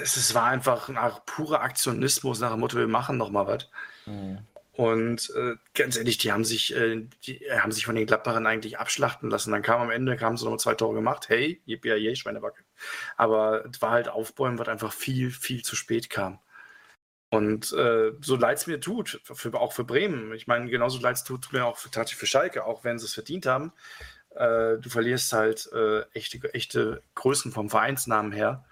Speaker 5: es, es war einfach nach purer Aktionismus, nach dem Motto, wir machen noch mal was.
Speaker 3: Mhm.
Speaker 5: Und äh, ganz ehrlich, die haben sich, äh, die äh, haben sich von den Gladbachern eigentlich abschlachten lassen. Dann kam am Ende, haben sie noch zwei Tore gemacht. Hey, yippie, yay, Schweinebacke. Aber es war halt Aufbäumen, was einfach viel, viel zu spät kam. Und äh, so leid es mir tut, für, auch für Bremen. Ich meine, genauso leid es tut, mir auch für, tatsächlich für Schalke, auch wenn sie es verdient haben. Äh, du verlierst halt äh, echte, echte Größen vom Vereinsnamen her,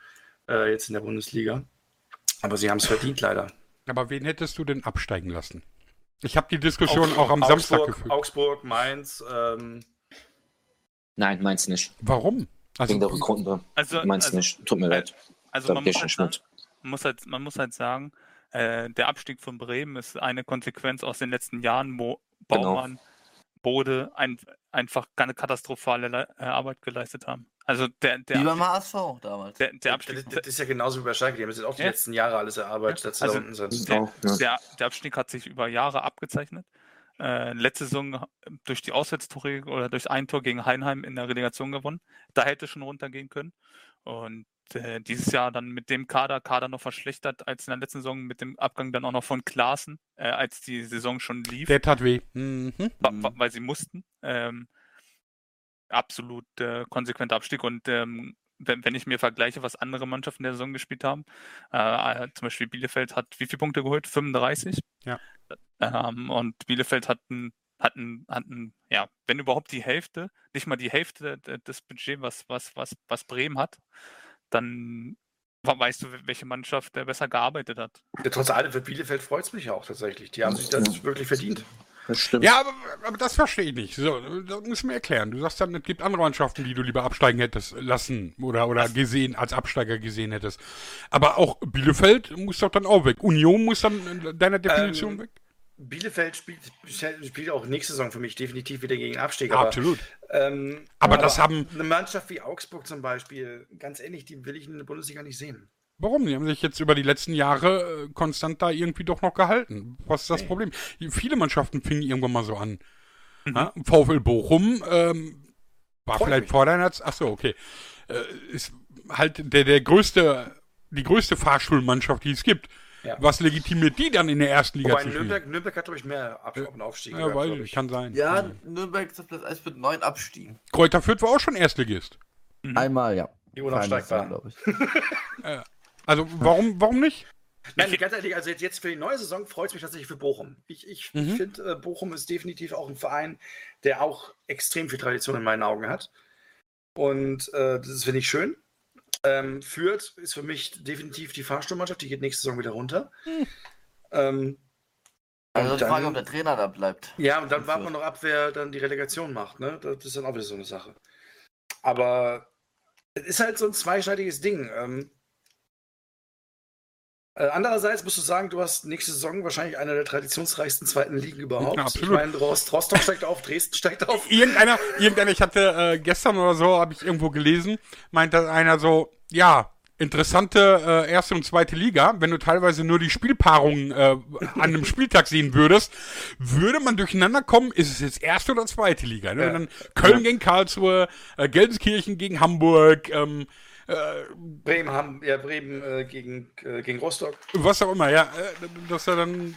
Speaker 5: jetzt in der Bundesliga. Aber sie haben es verdient, leider.
Speaker 1: Aber wen hättest du denn absteigen lassen? Ich habe die Diskussion auch am Samstag
Speaker 5: Augsburg,
Speaker 1: geführt.
Speaker 5: Augsburg, Mainz, ähm,
Speaker 2: Nein, meins nicht.
Speaker 1: Warum?
Speaker 2: Wegen der
Speaker 1: Also,
Speaker 2: Rückrunde.
Speaker 4: also,
Speaker 2: Meins
Speaker 4: also,
Speaker 2: nicht. Tut mir leid.
Speaker 4: also man muss, halt man, muss halt, man muss halt sagen, äh, der Abstieg von Bremen ist eine Konsequenz aus den letzten Jahren, wo
Speaker 2: Genau.
Speaker 4: Bode ein, einfach keine katastrophale Le äh, Arbeit geleistet haben. Also der, der,
Speaker 3: Wie beim
Speaker 4: Abstieg,
Speaker 3: HSV damals.
Speaker 4: der, der
Speaker 5: Das,
Speaker 4: Abstieg,
Speaker 5: das ist ja genauso wie bei Schalke. Die haben jetzt auch die
Speaker 4: Ja.
Speaker 5: letzten Jahre alles erarbeitet, dass sie
Speaker 4: Also,
Speaker 5: da unten sind.
Speaker 4: der,
Speaker 2: Auch, ja.
Speaker 4: der, der Abstieg hat sich über Jahre abgezeichnet. Äh, letzte Saison durch die Auswärtstore oder durch ein Tor gegen Heinheim in der Relegation gewonnen. Da hätte schon runtergehen können. Und äh, dieses Jahr dann mit dem Kader, Kader noch verschlechtert als in der letzten Saison mit dem Abgang dann auch noch von Klaassen, äh, als die Saison schon lief,
Speaker 1: der tat weh. Mhm.
Speaker 4: weil sie mussten. Ähm, absolut äh, konsequenter Abstieg. Und ähm, wenn, wenn ich mir vergleiche, was andere Mannschaften der Saison gespielt haben, äh, zum Beispiel Bielefeld hat wie viele Punkte geholt? 35.
Speaker 1: Ja.
Speaker 4: Ähm, und Bielefeld hatten, hatten, hatten, ja, wenn überhaupt die Hälfte, nicht mal die Hälfte de- des Budgets, was, was, was, was Bremen hat, dann we- weißt du, welche Mannschaft der besser gearbeitet hat.
Speaker 5: Ja, trotz allem für Bielefeld freut es mich ja auch tatsächlich. Die haben sich das wirklich verdient.
Speaker 2: Das stimmt.
Speaker 1: Ja, aber, aber das verstehe ich nicht. So, das musst du mir erklären. Du sagst dann, es gibt andere Mannschaften, die du lieber absteigen hättest lassen oder, oder gesehen, als Absteiger gesehen hättest. Aber auch Bielefeld muss doch dann auch weg. Union muss dann in deiner Definition
Speaker 5: Ähm,
Speaker 1: weg.
Speaker 5: Bielefeld spielt, spielt auch nächste Saison für mich definitiv wieder gegen Abstieg. Aber,
Speaker 1: Absolut.
Speaker 5: ähm,
Speaker 1: Aber das haben-
Speaker 5: Eine Mannschaft wie Augsburg zum Beispiel, ganz ehrlich, die will ich in der Bundesliga nicht sehen.
Speaker 1: Warum? Die haben sich jetzt über die letzten Jahre äh, konstant da irgendwie doch noch gehalten. Was ist das
Speaker 5: Nee.
Speaker 1: Problem? Viele Mannschaften fingen irgendwann mal so an. Ja? VfL Bochum, ähm, War
Speaker 5: Freut
Speaker 1: vielleicht
Speaker 5: mich.
Speaker 1: vor deiner Z- Ach so, okay. Äh, ist halt der, der größte, die größte Fahrschulmannschaft, die es gibt.
Speaker 5: Ja.
Speaker 1: Was legitimiert die dann in der ersten Liga
Speaker 5: Wobei
Speaker 1: zu spielen?
Speaker 5: Nürnberg, Nürnberg hat, glaube ich, mehr Ab auf den Aufstieg.
Speaker 1: Ja,
Speaker 5: gehabt,
Speaker 1: weiß ich, kann sein.
Speaker 3: Ja, Nürnberg ist auf Platz 1 mit 9 Abstiegen.
Speaker 1: Kräuter Fürth war auch schon Erstligist.
Speaker 3: Einmal, ja.
Speaker 5: Die unabsteigbar.
Speaker 3: glaube ich. (laughs) (laughs)
Speaker 1: Also warum, warum nicht?
Speaker 5: Nein, ganz ehrlich, also jetzt, jetzt für die neue Saison freut es mich tatsächlich für Bochum. Ich, ich, ich
Speaker 1: Mhm.
Speaker 5: finde, äh, Bochum ist definitiv auch ein Verein, der auch extrem viel Tradition in meinen Augen hat. Und äh, das finde ich schön. Ähm, Fürth ist für mich definitiv die Fahrstuhlmannschaft, die geht nächste Saison wieder runter. Ähm,
Speaker 3: Also die Frage, ob der Trainer da bleibt.
Speaker 5: ja, und dann warten wir noch ab, wer dann die Relegation macht. Ne? Das ist dann auch wieder so eine Sache. Aber es ist halt so ein zweischneidiges Ding. Ähm, äh, andererseits musst du sagen, du hast nächste Saison wahrscheinlich eine der traditionsreichsten zweiten Ligen überhaupt.
Speaker 1: Ja,
Speaker 5: ich meine, Rost, Rostock steigt auf, Dresden steigt auf.
Speaker 1: Irgendeiner, irgendeiner, ich hatte äh, gestern oder so, habe ich irgendwo gelesen, meinte einer so, ja, interessante äh, erste und zweite Liga, wenn du teilweise nur die Spielpaarungen äh, an einem Spieltag sehen würdest, würde man durcheinander kommen, ist es jetzt erste oder zweite Liga. Ne?
Speaker 5: Ja.
Speaker 1: Dann Köln gegen Karlsruhe, äh, Gelsenkirchen gegen Hamburg, ähm,
Speaker 5: Bremen, haben, ja, Bremen äh, gegen, äh, gegen Rostock.
Speaker 1: was auch immer, ja, äh, dass er dann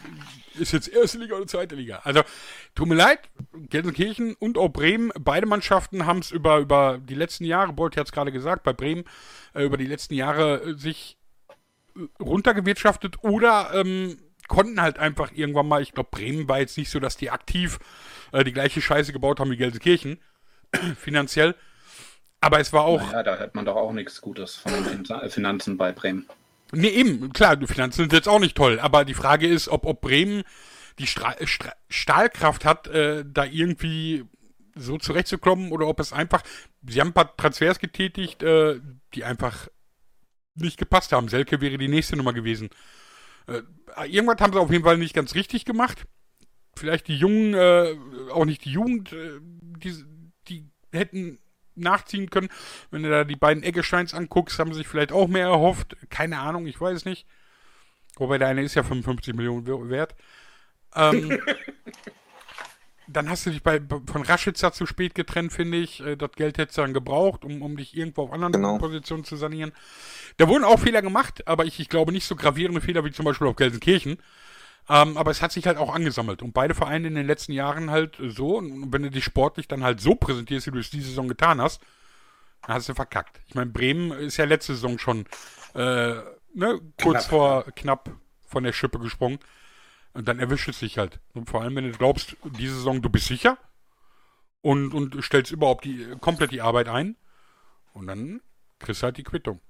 Speaker 1: ist jetzt erste Liga oder zweite Liga. Also tut mir leid, Gelsenkirchen und auch Bremen, beide Mannschaften haben es über über die letzten Jahre, Bolt hat es gerade gesagt, bei Bremen äh, über die letzten Jahre äh, sich runtergewirtschaftet oder ähm, konnten halt einfach irgendwann mal, ich glaube Bremen war jetzt nicht so, dass die aktiv die gleiche Scheiße gebaut haben wie Gelsenkirchen, (clears throat) finanziell. Aber es war auch,
Speaker 6: Ja, da hört man doch auch nichts Gutes von den äh, Finanzen bei Bremen.
Speaker 1: Nee, eben, klar, die Finanzen sind jetzt auch nicht toll, aber die Frage ist, ob, ob Bremen die Stra Stra Stahlkraft hat, äh, da irgendwie so zurechtzukommen oder ob es einfach, sie haben ein paar Transfers getätigt, äh, die einfach nicht gepasst haben. Selke wäre die nächste Nummer gewesen. Äh, irgendwas haben sie auf jeden Fall nicht ganz richtig gemacht. Vielleicht die Jungen, äh, auch nicht die Jugend, äh, die, die hätten nachziehen können. Wenn du da die beiden Eggesteins anguckst, haben sie sich vielleicht auch mehr erhofft. Keine Ahnung, ich weiß nicht. Wobei der eine ist ja 55 Millionen we- wert. Ähm, (laughs) dann hast du dich bei, von Raschitzer zu spät getrennt, finde ich. Äh, Das Geld hättest du dann gebraucht, um, um dich irgendwo auf anderen
Speaker 2: Genau.
Speaker 1: Positionen zu sanieren. Da wurden auch Fehler gemacht, aber ich, ich glaube nicht so gravierende Fehler wie zum Beispiel auf Gelsenkirchen. Ähm, aber es hat sich halt auch angesammelt. Und beide Vereine in den letzten Jahren halt so, und wenn du dich sportlich dann halt so präsentierst, wie du es diese Saison getan hast, dann hast du verkackt. Ich meine, Bremen ist ja letzte Saison schon äh, ne, kurz
Speaker 5: Knapp,
Speaker 1: vor knapp von der Schippe gesprungen. Und dann erwischt es dich halt. Und vor allem, wenn du glaubst, diese Saison, du bist sicher und, und stellst überhaupt die, komplett die Arbeit ein. Und dann kriegst du halt die Quittung.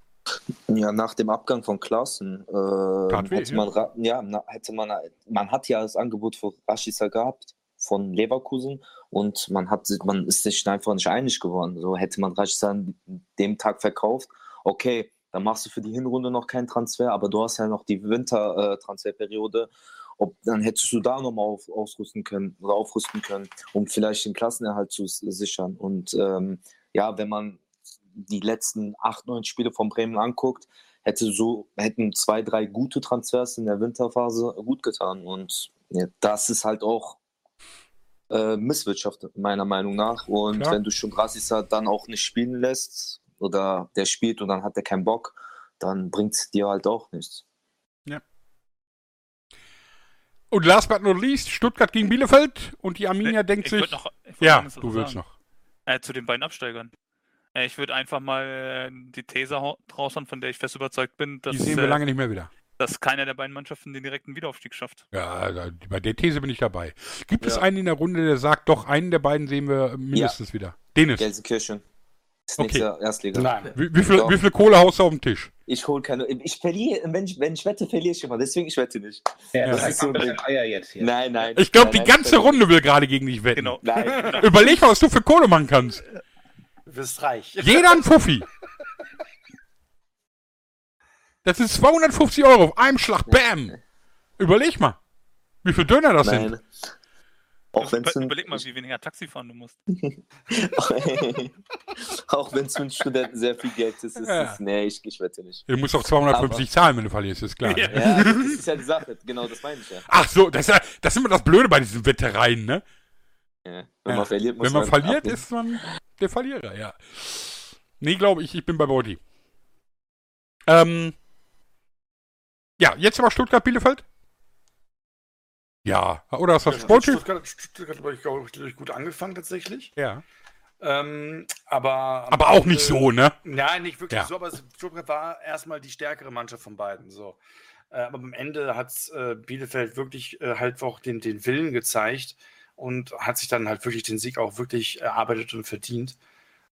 Speaker 2: Ja, nach dem Abgang von Klaassen äh, hätte man, ra- ja, na, hätte man, man hat ja das Angebot für Rashica gehabt von Leverkusen und man hat, man ist sich einfach nicht einig geworden. So hätte man Rashica an dem Tag verkauft, okay, dann machst du für die Hinrunde noch keinen Transfer, aber du hast ja noch die Wintertransferperiode. Ob, dann hättest du da nochmal auf, ausrüsten können oder aufrüsten können, um vielleicht den Klassenerhalt zu sichern. Und ähm, ja, wenn man die letzten acht, neun Spiele von Bremen anguckt, hätte so, hätten zwei, drei gute Transfers in der Winterphase gut getan. Und ja, das ist halt auch äh, Misswirtschaft, meiner Meinung nach. Und
Speaker 1: Klar.
Speaker 2: wenn du schon Rasisa dann auch nicht spielen lässt oder der spielt und dann hat er keinen Bock, dann bringt es dir halt auch nichts.
Speaker 1: Und last but not least, Stuttgart gegen Bielefeld und die Arminia denkt
Speaker 4: ich
Speaker 1: sich.
Speaker 4: noch, ich
Speaker 1: ja, du willst
Speaker 4: sagen.
Speaker 1: noch.
Speaker 4: Äh, zu den beiden Absteigern. Äh, ich würde einfach mal äh, die These hau- raushauen, von der ich fest überzeugt bin, dass,
Speaker 1: Die sehen wir
Speaker 4: äh,
Speaker 1: lange nicht mehr wieder.
Speaker 4: dass keiner der beiden Mannschaften den direkten Wiederaufstieg schafft.
Speaker 1: Ja, bei der These bin ich dabei. Gibt es
Speaker 2: Ja.
Speaker 1: einen in der Runde, der sagt, doch, einen der beiden sehen wir mindestens wieder? Dennis,
Speaker 2: Gelsenkirchen. Das
Speaker 1: Okay.
Speaker 2: nächste Erstliga.
Speaker 5: Nein.
Speaker 1: wie, wie, viel, wie viel Kohle haust du auf den Tisch?
Speaker 2: Ich hole keine. Ich verliere, wenn ich, wenn ich wette, verliere ich immer. Deswegen ich wette nicht.
Speaker 6: Ja,
Speaker 1: das
Speaker 6: das
Speaker 2: ist so ein Ding.
Speaker 6: Eier jetzt hier.
Speaker 2: Nein, nein.
Speaker 1: Ich glaube, die
Speaker 2: Nein,
Speaker 1: ganze Runde will gerade gegen dich wetten.
Speaker 4: Genau.
Speaker 2: Nein.
Speaker 1: Überleg mal, was du für Kohle machen kannst.
Speaker 5: Du wirst reich. (laughs)
Speaker 1: Jeder ein Fuffi. Das sind 250 Euro auf einem Schlag. Bam. Überleg mal, wie viel Döner das sind.
Speaker 2: Nein. Auch wenn es
Speaker 4: Über, überleg mal, wie weniger Taxi fahren du musst. (laughs)
Speaker 2: auch wenn es für einen Studenten sehr viel Geld ist, ist
Speaker 1: Ja.
Speaker 2: es. Nee, ich, ich wette nicht.
Speaker 1: Du musst auch 250 zahlen, wenn du verlierst, ist klar.
Speaker 4: Ja.
Speaker 2: Ja, das ist ja die Sache. Genau, das meine ich ja.
Speaker 1: Ach so, das ist, ja, das ist immer das Blöde bei diesen Wettereien, ne?
Speaker 2: Ja. Wenn
Speaker 1: Ja.
Speaker 2: man verliert, muss
Speaker 1: Wenn man verliert,
Speaker 2: abnehmen.
Speaker 1: ist man der Verlierer, ja. Nee, glaube ich, ich bin bei Body. Ähm. Ja, jetzt aber Stuttgart-Bielefeld? Ja, oder ist das sportlich?
Speaker 5: Stuttgart, Stuttgart habe ich, glaube ich, gut angefangen tatsächlich.
Speaker 1: Ja.
Speaker 5: Ähm, aber
Speaker 1: Aber auch
Speaker 5: Ende-
Speaker 1: nicht so, ne?
Speaker 5: Nein, nicht wirklich
Speaker 1: Ja.
Speaker 5: so, aber Stuttgart war erstmal die stärkere Mannschaft von beiden. So. Äh, aber am Ende hat äh, Bielefeld wirklich äh, halt auch den, den Willen gezeigt und hat sich dann halt wirklich den Sieg auch wirklich erarbeitet und verdient.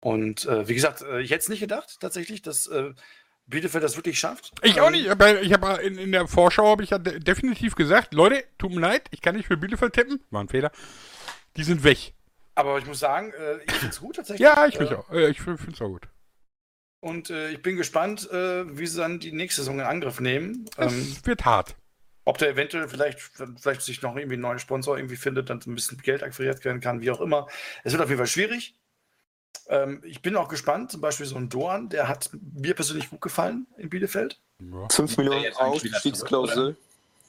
Speaker 5: Und äh, wie gesagt, äh, ich hätte es nicht gedacht, tatsächlich, dass äh, Bielefeld das wirklich schafft.
Speaker 1: Ich auch
Speaker 5: Ähm,
Speaker 1: nicht, aber ich habe in, in der Vorschau habe ich ja de definitiv gesagt, Leute, tut mir leid, ich kann nicht für Bielefeld tippen. War ein Fehler. Die sind weg.
Speaker 5: Aber ich muss sagen, äh, ich finde es gut tatsächlich.
Speaker 1: Ja, ich
Speaker 5: Äh,
Speaker 1: finde auch. Äh, ich finde es auch gut.
Speaker 5: Und äh, ich bin gespannt, äh, wie sie dann die nächste Saison in Angriff nehmen. Ähm,
Speaker 1: Es wird hart.
Speaker 5: Ob der eventuell vielleicht, vielleicht sich noch irgendwie einen neuen Sponsor irgendwie findet, dann ein bisschen Geld akquiriert werden kann, wie auch immer. Es wird auf jeden Fall schwierig. Ähm, ich bin auch gespannt, zum Beispiel so ein Dorn, der hat mir persönlich gut gefallen in Bielefeld.
Speaker 1: Ja.
Speaker 2: 5 Millionen Ausstiegsklausel.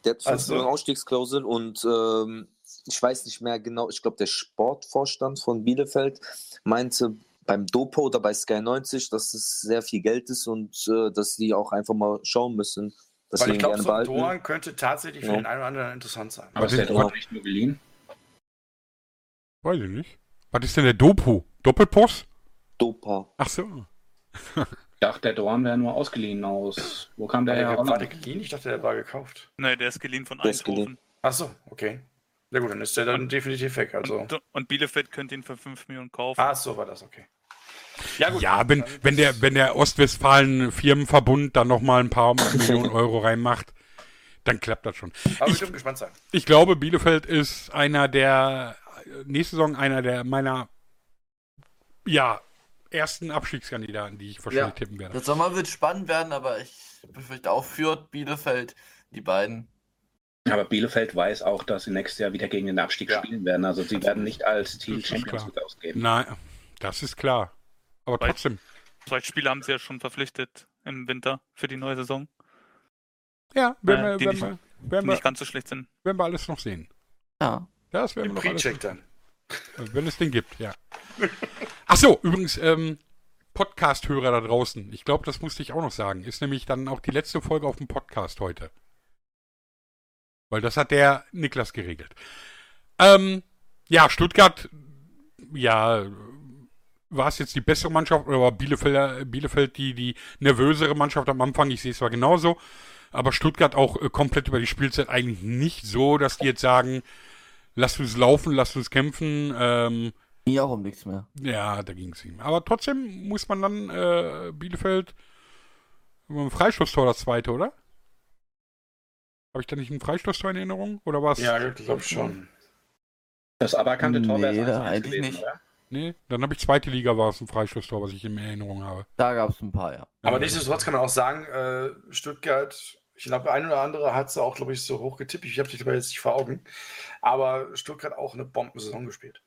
Speaker 2: Der hat 5
Speaker 5: Also-
Speaker 2: Millionen Ausstiegsklausel und ähm, ich weiß nicht mehr genau, ich glaube, der Sportvorstand von Bielefeld meinte beim Dopo oder bei Sky 90, dass es sehr viel Geld ist und äh, dass die auch einfach mal schauen müssen, dass
Speaker 5: Weil ich glaube, so ein. Dorn könnte tatsächlich für
Speaker 2: Ja.
Speaker 5: den einen oder anderen interessant sein.
Speaker 6: Aber ist der. Dorn nicht nur geliehen?
Speaker 1: Weiß ich nicht. Was ist denn der Dopo? Doppelpost?
Speaker 2: Dopa.
Speaker 1: Ach so.
Speaker 6: Ich dachte, der Dorn wäre nur ausgeliehen aus. Wo kam der
Speaker 5: War
Speaker 6: her?
Speaker 5: der, war der geliehen? Ich dachte, der war gekauft.
Speaker 4: Nee, der ist geliehen von
Speaker 2: Der
Speaker 4: Eindhoven.
Speaker 5: Ach so, okay. Ja gut, dann ist der dann definitiv weg. Also.
Speaker 4: Und, und Bielefeld könnte ihn für 5 Millionen kaufen.
Speaker 5: Ach so war das, okay. Ja gut.
Speaker 1: Ja, wenn,
Speaker 5: dann-
Speaker 1: wenn der, wenn der Ostwestfalen-Firmenverbund da nochmal ein paar (laughs) Millionen Euro reinmacht, dann klappt das schon.
Speaker 5: Aber wir
Speaker 1: ich-
Speaker 5: dürfen gespannt sein.
Speaker 1: Ich glaube, Bielefeld ist einer der, nächste Saison einer der meiner, ja, ersten Abstiegskandidaten, die ich wahrscheinlich
Speaker 3: Ja.
Speaker 1: tippen werde.
Speaker 3: Der Sommer wird spannend werden, aber ich befürchte auch Fürth, Bielefeld, die beiden.
Speaker 6: Aber Bielefeld weiß auch, dass sie nächstes Jahr wieder gegen den Abstieg
Speaker 5: Ja.
Speaker 6: spielen werden. Also sie werden nicht als
Speaker 1: ist
Speaker 6: Champions. League ausgeben.
Speaker 1: Nein, das ist klar. Aber
Speaker 4: Weil-
Speaker 1: trotzdem,
Speaker 4: Zwei Spieler haben sie ja schon verpflichtet im Winter für die neue Saison,
Speaker 1: ja, werden,
Speaker 4: Äh,
Speaker 1: wir,
Speaker 4: die
Speaker 1: werden,
Speaker 4: nicht-
Speaker 1: wir, werden, wir,
Speaker 4: nicht ganz so schlecht sind.
Speaker 1: werden wir alles noch sehen.
Speaker 3: Ja.
Speaker 1: Das werden
Speaker 5: Im
Speaker 1: wir noch alles
Speaker 5: Pre-Check dann.
Speaker 1: Wenn es den gibt, ja. Ach so, übrigens, ähm, Podcast-Hörer da draußen. Ich glaube, das musste ich auch noch sagen. Ist nämlich dann auch die letzte Folge auf dem Podcast heute. Weil das hat der Niklas geregelt. Ähm, ja, Stuttgart, ja, war es jetzt die bessere Mannschaft oder war Bielefeld, Bielefeld die, die nervösere Mannschaft am Anfang? Ich sehe es zwar genauso, aber Stuttgart auch äh, komplett über die Spielzeit eigentlich nicht so, dass die jetzt sagen, lasst uns laufen, lasst uns kämpfen. Ähm,
Speaker 3: Nie auch um nichts mehr.
Speaker 1: ja, da ging es ihm. Aber trotzdem muss man dann äh, Bielefeld über ein Freistoßtor das zweite, oder? Habe ich da nicht ein Freistoßtor in Erinnerung? Oder war es?
Speaker 5: Ja, ich glaube schon.
Speaker 6: Das aberkannte Tor wäre
Speaker 3: Nee,
Speaker 6: es
Speaker 3: da
Speaker 6: 1-1
Speaker 3: eigentlich
Speaker 6: gewesen,
Speaker 3: nicht.
Speaker 6: oder?
Speaker 1: Nee, dann habe ich zweite Liga war es ein Freistoßtor, was ich in Erinnerung habe.
Speaker 3: Da gab es ein paar, ja.
Speaker 5: Aber nichtsdestotrotz kann man auch sagen, äh, Stuttgart, ich glaube, ein oder andere hat es auch, glaube ich, so hoch getippt. Ich habe die dabei jetzt nicht vor Augen. Aber Stuttgart auch eine Bombensaison gespielt.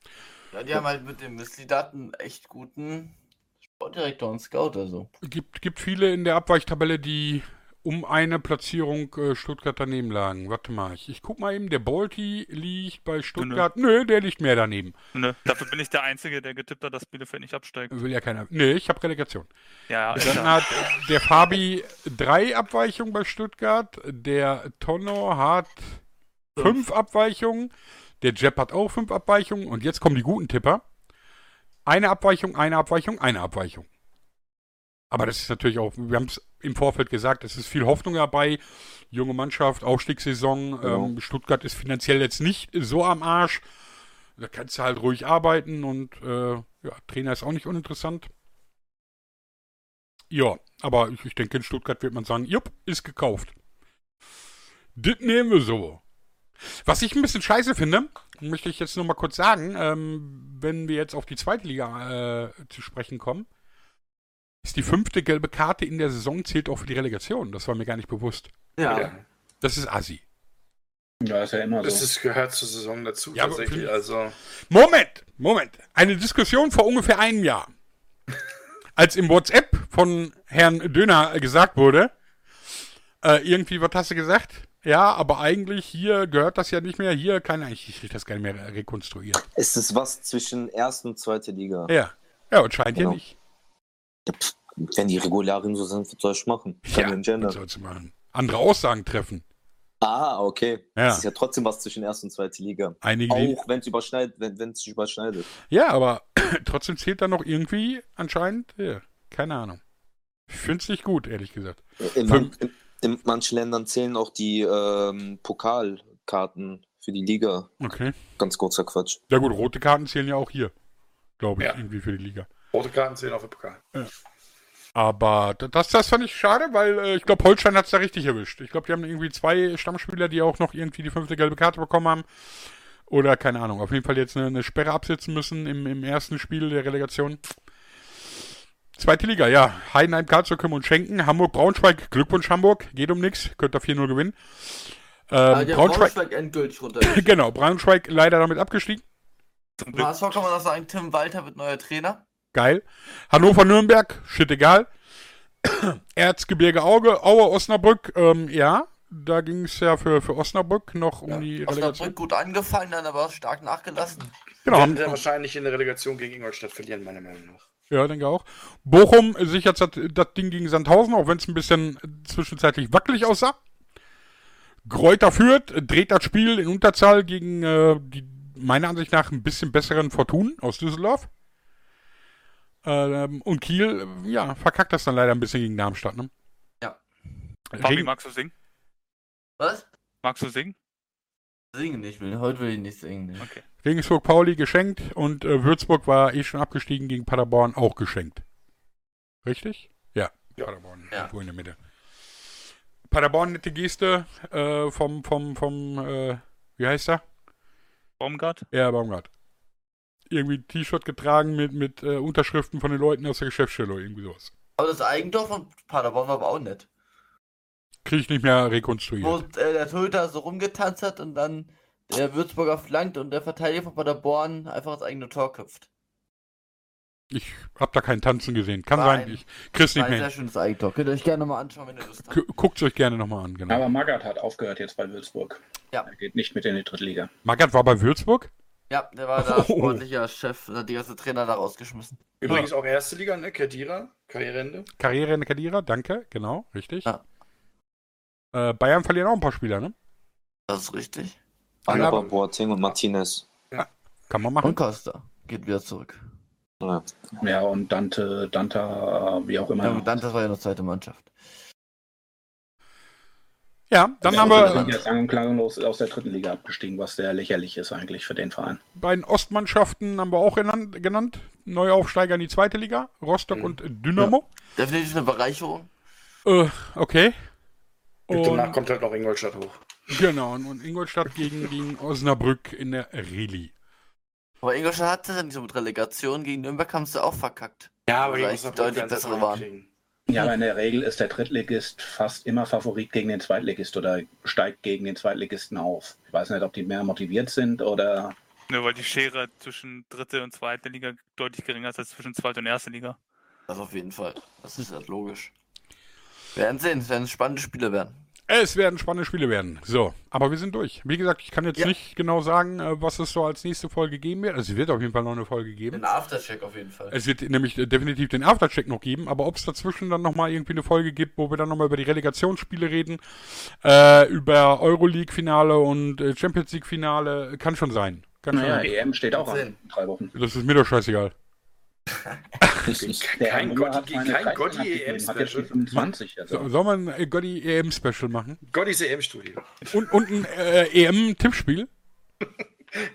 Speaker 3: ja. Die haben halt mit dem Misli-Daten echt guten Sportdirektor und Scout, also.
Speaker 1: Gibt, gibt viele in der Abweichtabelle, die um eine Platzierung äh, Stuttgart daneben lagen. Warte mal, ich, ich guck mal eben, der Bolti liegt bei Stuttgart. Nö, der liegt mehr daneben.
Speaker 4: Ne? Dafür bin ich der Einzige, der getippt hat, dass Bielefeld nicht absteigt.
Speaker 1: Will ja keiner. Nee, ich habe Relegation.
Speaker 4: Ja,
Speaker 1: Dann
Speaker 4: Alter.
Speaker 1: hat der Fabi drei Abweichungen bei Stuttgart, der Tonno hat fünf Abweichungen, der Jeb hat auch fünf Abweichungen und jetzt kommen die guten Tipper. Eine Abweichung, eine Abweichung, eine Abweichung. Aber das ist natürlich auch, wir haben es im Vorfeld gesagt, es ist viel Hoffnung dabei. Junge Mannschaft, Aufstiegssaison.
Speaker 2: Genau.
Speaker 1: Ähm, Stuttgart ist finanziell jetzt nicht so am Arsch. Da kannst du halt ruhig arbeiten und äh, ja, Trainer ist auch nicht uninteressant. Ja, aber ich, ich denke, in Stuttgart wird man sagen, jupp, ist gekauft. Das nehmen wir so. Was ich ein bisschen scheiße finde, möchte ich jetzt nur mal kurz sagen, ähm, wenn wir jetzt auf die zweite Liga äh, zu sprechen kommen, ist die fünfte gelbe Karte in der Saison zählt auch für die Relegation. Das war mir gar nicht bewusst.
Speaker 3: Ja.
Speaker 1: Das ist assi.
Speaker 6: Ja, ist ja immer
Speaker 5: Das
Speaker 6: so.
Speaker 5: ist, gehört zur Saison dazu,
Speaker 1: Ja,
Speaker 5: tatsächlich. Also,
Speaker 1: Moment, Moment. Eine Diskussion vor ungefähr einem Jahr. (laughs) Als im WhatsApp von Herrn Döner gesagt wurde, äh, irgendwie, was hast du gesagt? Ja, aber eigentlich hier gehört das ja nicht mehr. Hier kann ich, ich das gar nicht mehr rekonstruiert.
Speaker 2: Es ist was zwischen erste und zweite Liga.
Speaker 1: Ja. Ja, und scheint
Speaker 2: Genau.
Speaker 1: ja nicht.
Speaker 2: Ja, pff, wenn die Regularien so sind, was soll ich machen? Kann
Speaker 1: Ja,
Speaker 2: Gender.
Speaker 1: was sollst du machen? Andere Aussagen treffen.
Speaker 2: Ah, okay.
Speaker 1: Ja.
Speaker 2: Es ist ja trotzdem was zwischen erste und zweite Liga.
Speaker 1: Einige,
Speaker 2: Auch wenn es überschneidet, wenn es sich überschneidet.
Speaker 1: Ja, aber (clears throat) trotzdem zählt da noch irgendwie anscheinend, ja, keine Ahnung. Ich finde es nicht gut, ehrlich gesagt.
Speaker 2: In, man, in, in manchen Ländern zählen auch die ähm, Pokalkarten für die Liga.
Speaker 1: Okay.
Speaker 2: Ganz kurzer Quatsch.
Speaker 1: Ja gut, rote Karten zählen ja auch hier, glaube ich,
Speaker 5: Ja.
Speaker 1: irgendwie für die Liga.
Speaker 5: Rote Karten zählen auf den Pokal.
Speaker 1: Aber d- das, das fand ich schade, weil äh, ich glaube, Holstein hat es da richtig erwischt. Ich glaube, die haben irgendwie zwei Stammspieler, die auch noch irgendwie die fünfte gelbe Karte bekommen haben. Oder keine Ahnung, auf jeden Fall jetzt eine, eine Sperre absitzen müssen im, im ersten Spiel der Relegation. Zweite Liga, ja. Heidenheim, Karlsruhe und Schenken. Hamburg, Braunschweig. Glückwunsch, Hamburg. Geht um nichts. Könnt ihr 4-0 gewinnen. Ähm,
Speaker 3: der
Speaker 1: Braunschweig,
Speaker 3: Braunschweig endgültig runter. (laughs)
Speaker 1: genau, Braunschweig leider damit abgestiegen.
Speaker 4: Zum.
Speaker 3: HSV kann man noch sagen, Tim Walter wird neuer Trainer.
Speaker 1: Geil. Hannover, Nürnberg, shit egal. Erzgebirge Auge, Aue, Osnabrück, ähm, ja, da ging es ja für, für Osnabrück noch um die Relegation.
Speaker 3: Osnabrück gut angefangen, dann aber stark nachgelassen.
Speaker 1: Genau,
Speaker 5: Werden
Speaker 1: haben,
Speaker 5: sehr wahrscheinlich in der Relegation gegen Ingolstadt verlieren, meiner Meinung nach.
Speaker 1: ja, denke auch. Bochum sichert das, das Ding gegen Sandhausen, auch wenn es ein bisschen zwischenzeitlich wackelig aussah. Gräuter führt, dreht das Spiel in Unterzahl gegen äh, die meiner Ansicht nach ein bisschen besseren Fortun aus Düsseldorf. Ähm, und Kiel, äh, ja, verkackt das dann leider ein bisschen gegen Darmstadt, ne?
Speaker 3: Ja.
Speaker 4: Fabi,
Speaker 1: Regen,
Speaker 4: magst du singen?
Speaker 3: Was?
Speaker 4: Magst du singen?
Speaker 3: Singen nicht, will. Heute will ich nicht singen. Nee.
Speaker 4: Okay.
Speaker 1: Regensburg Pauli geschenkt und äh, Würzburg war eh schon abgestiegen gegen Paderborn auch geschenkt. Richtig? Ja,
Speaker 5: Ja.
Speaker 1: Paderborn,
Speaker 3: Ja.
Speaker 1: irgendwo in der Mitte. Paderborn nette Geste äh, vom, vom, vom, äh, wie heißt er?
Speaker 4: Baumgart?
Speaker 1: Ja, Baumgart. Irgendwie ein T-Shirt getragen mit, mit äh, Unterschriften von den Leuten aus der Geschäftsstelle oder irgendwie sowas.
Speaker 3: Aber das Eigentor von Paderborn war aber auch nett.
Speaker 1: Kriege ich nicht mehr rekonstruiert.
Speaker 3: Wo äh, der Torhüter so rumgetanzt hat und dann der Würzburger flankt und der Verteidiger von Paderborn einfach ins eigene Tor köpft.
Speaker 1: Ich hab da kein Tanzen gesehen. Kann
Speaker 3: Nein.
Speaker 1: sein, ich krieg's nicht
Speaker 3: ein
Speaker 1: mehr.
Speaker 3: sehr schönes Eigentor. Könnt ihr euch gerne mal anschauen, wenn ihr Lust habt.
Speaker 1: Guckt euch gerne nochmal an, genau.
Speaker 6: Aber Magath hat aufgehört jetzt bei Würzburg.
Speaker 3: Ja.
Speaker 6: Er geht nicht mit in die Drittliga.
Speaker 1: Magath war bei Würzburg?
Speaker 3: Ja, der war da (laughs)
Speaker 1: Oh.
Speaker 3: sportlicher Chef, hat die ganze Trainer da rausgeschmissen.
Speaker 5: Übrigens auch erste Liga, ne? Kedira, Karriereende.
Speaker 1: Karriere in der Kadira, danke, genau, richtig.
Speaker 3: Ja.
Speaker 1: Äh, Bayern verlieren auch ein paar Spieler, ne?
Speaker 3: Das ist richtig.
Speaker 2: Alaba,
Speaker 1: aber-
Speaker 2: Boateng und Martinez.
Speaker 1: Kann man machen.
Speaker 3: Und Costa geht wieder zurück.
Speaker 2: Ja.
Speaker 6: Ja, und Dante, Dante, äh, wie auch immer.
Speaker 3: Ja, das war ja noch zweite Mannschaft.
Speaker 1: Ja, dann
Speaker 6: Ja,
Speaker 1: haben
Speaker 6: also sind
Speaker 1: wir
Speaker 6: jetzt sang- und klanglos aus der dritten Liga abgestiegen, was sehr lächerlich ist eigentlich für den Verein.
Speaker 1: bei den Ostmannschaften haben wir auch genannt, genannt. Neuaufsteiger in die zweite Liga, Rostock
Speaker 5: Mhm.
Speaker 1: und Dynamo.
Speaker 3: Definitiv eine Bereicherung.
Speaker 1: Äh, okay.
Speaker 5: Und danach kommt halt noch Ingolstadt hoch.
Speaker 1: genau, und, und Ingolstadt gegen, gegen Osnabrück in der Reli.
Speaker 3: Aber Ingolstadt hatte ja nicht so mit Relegation. Gegen Nürnberg haben sie auch verkackt.
Speaker 5: Ja, aber
Speaker 3: Weil
Speaker 5: die
Speaker 3: ich deutlich bessere waren.
Speaker 6: Ja, aber in der Regel ist der Drittligist fast immer Favorit gegen den Zweitligist oder steigt gegen den Zweitligisten auf. Ich weiß nicht, ob die mehr motiviert sind oder.
Speaker 4: Nur weil die Schere zwischen dritte und zweite Liga deutlich geringer ist als zwischen zweite und erste Liga.
Speaker 3: Das auf jeden Fall. Das ist halt logisch. Wir werden sehen. Es werden spannende Spiele werden.
Speaker 1: Es werden spannende Spiele werden. So, aber wir sind durch. Wie gesagt, ich kann jetzt
Speaker 3: Ja.
Speaker 1: nicht genau sagen, äh, was es so als nächste Folge geben wird. Also, es wird auf jeden Fall noch eine Folge geben.
Speaker 3: Den Aftercheck auf jeden Fall.
Speaker 1: Es wird nämlich äh, definitiv den Aftercheck noch geben, aber ob es dazwischen dann nochmal irgendwie eine Folge gibt, wo wir dann nochmal über die Relegationsspiele reden, äh, über Euroleague-Finale und äh, Champions League-Finale, kann schon sein. Kann schon
Speaker 6: Naja,
Speaker 1: sein.
Speaker 6: EM steht auch an. in Drei Wochen.
Speaker 1: Das ist mir doch scheißegal. (laughs)
Speaker 5: Kein Gotti-
Speaker 6: hat meine
Speaker 5: kein
Speaker 6: 13
Speaker 5: Gotti
Speaker 6: abgegeben, hat jetzt die
Speaker 5: EM-Special.
Speaker 6: 25. Also.
Speaker 1: So, soll man ein äh, Gotti EM-Special machen?
Speaker 5: Gottis EM-Studio.
Speaker 1: Und, und ein äh, EM-Tippspiel?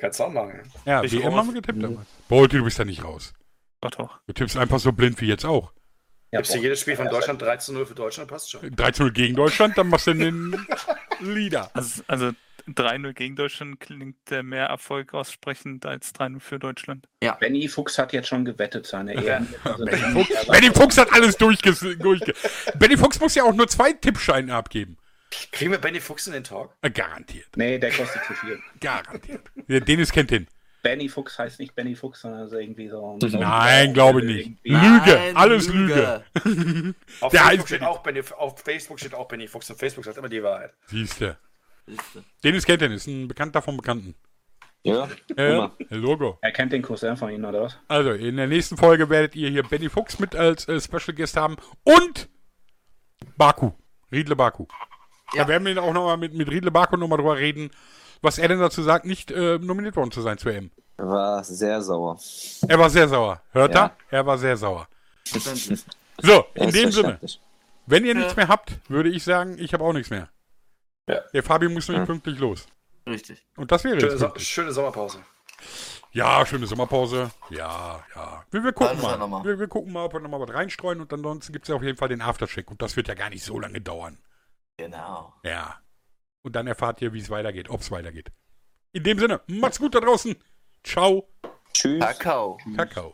Speaker 5: Kannst du auch machen.
Speaker 1: Ja,
Speaker 4: Ich
Speaker 1: WM haben wir getippt damals. Bolti, du bist da nicht raus.
Speaker 4: Doch, doch.
Speaker 1: Du tippst einfach so blind wie jetzt auch.
Speaker 6: Ja,
Speaker 5: Gibst du jedes Spiel von Deutschland 13-0 für Deutschland, passt schon.
Speaker 1: 13-0 gegen Deutschland, dann machst du den Leader. (laughs)
Speaker 4: Also, also 3-0 gegen Deutschland klingt äh, mehr Erfolg aussprechend als 3-0 für Deutschland.
Speaker 6: Benny Fuchs hat jetzt schon gewettet, seine. (laughs) Also
Speaker 1: Benny Fuchs, Benny Fuchs hat alles durchge durchge Benny Fuchs muss ja auch nur zwei Tippscheine abgeben.
Speaker 5: Kriegen wir Benny Fuchs in den Talk?
Speaker 1: Äh, garantiert.
Speaker 6: Nee, der kostet zu viel. (laughs)
Speaker 1: Garantiert. Der Dennis kennt den.
Speaker 6: Benny Fuchs heißt nicht Benny Fuchs, sondern ist irgendwie so.
Speaker 1: Nein, glaube ich nicht.
Speaker 6: Irgendwie-
Speaker 1: Lüge,
Speaker 3: Nein,
Speaker 1: alles Lüge.
Speaker 5: Auf,
Speaker 1: Der heißt
Speaker 5: Facebook steht auch Benny, auf Facebook steht auch Benny Fuchs und Facebook sagt immer die Wahrheit.
Speaker 1: Siehste. Dennis kennt den, ist ein Bekannter vom Bekannten.
Speaker 2: Ja,
Speaker 1: Äh,
Speaker 2: Immer.
Speaker 1: Logo.
Speaker 6: Er kennt den Cousin von Ihnen, oder was?
Speaker 1: Also, in der nächsten Folge werdet ihr hier Benny Fuchs mit als äh, Special Guest haben und Baku. Riedle Baku.
Speaker 3: Ja.
Speaker 1: Da werden wir auch nochmal mit, mit Riedle Baku nochmal drüber reden, was er denn dazu sagt, nicht äh, nominiert worden zu sein zur M.
Speaker 2: war sehr sauer.
Speaker 1: Er war sehr sauer. Hört
Speaker 2: Ja.
Speaker 1: er? Er war sehr sauer. So, in dem Sinne, wenn ihr
Speaker 3: Ja.
Speaker 1: nichts mehr habt, würde ich sagen, ich habe auch nichts mehr.
Speaker 5: Ja.
Speaker 1: Der Fabi muss nämlich
Speaker 2: Ja.
Speaker 1: pünktlich los.
Speaker 3: Richtig.
Speaker 1: Und das wäre
Speaker 5: Schöne,
Speaker 1: jetzt.
Speaker 5: so schöne Sommerpause.
Speaker 1: Ja, schöne Sommerpause. Ja, ja. Wir, wir gucken mal.
Speaker 3: nochmal.
Speaker 1: Wir, wir gucken mal, ob wir nochmal was reinstreuen und ansonsten gibt es ja auf jeden Fall den Aftercheck. Und das wird ja gar nicht so lange dauern.
Speaker 3: Genau.
Speaker 1: Ja. Und dann erfahrt ihr, wie es weitergeht, ob es weitergeht. In dem Sinne, macht's gut da draußen. Ciao,
Speaker 2: Tschüss.
Speaker 3: Kakao.
Speaker 1: Kakao.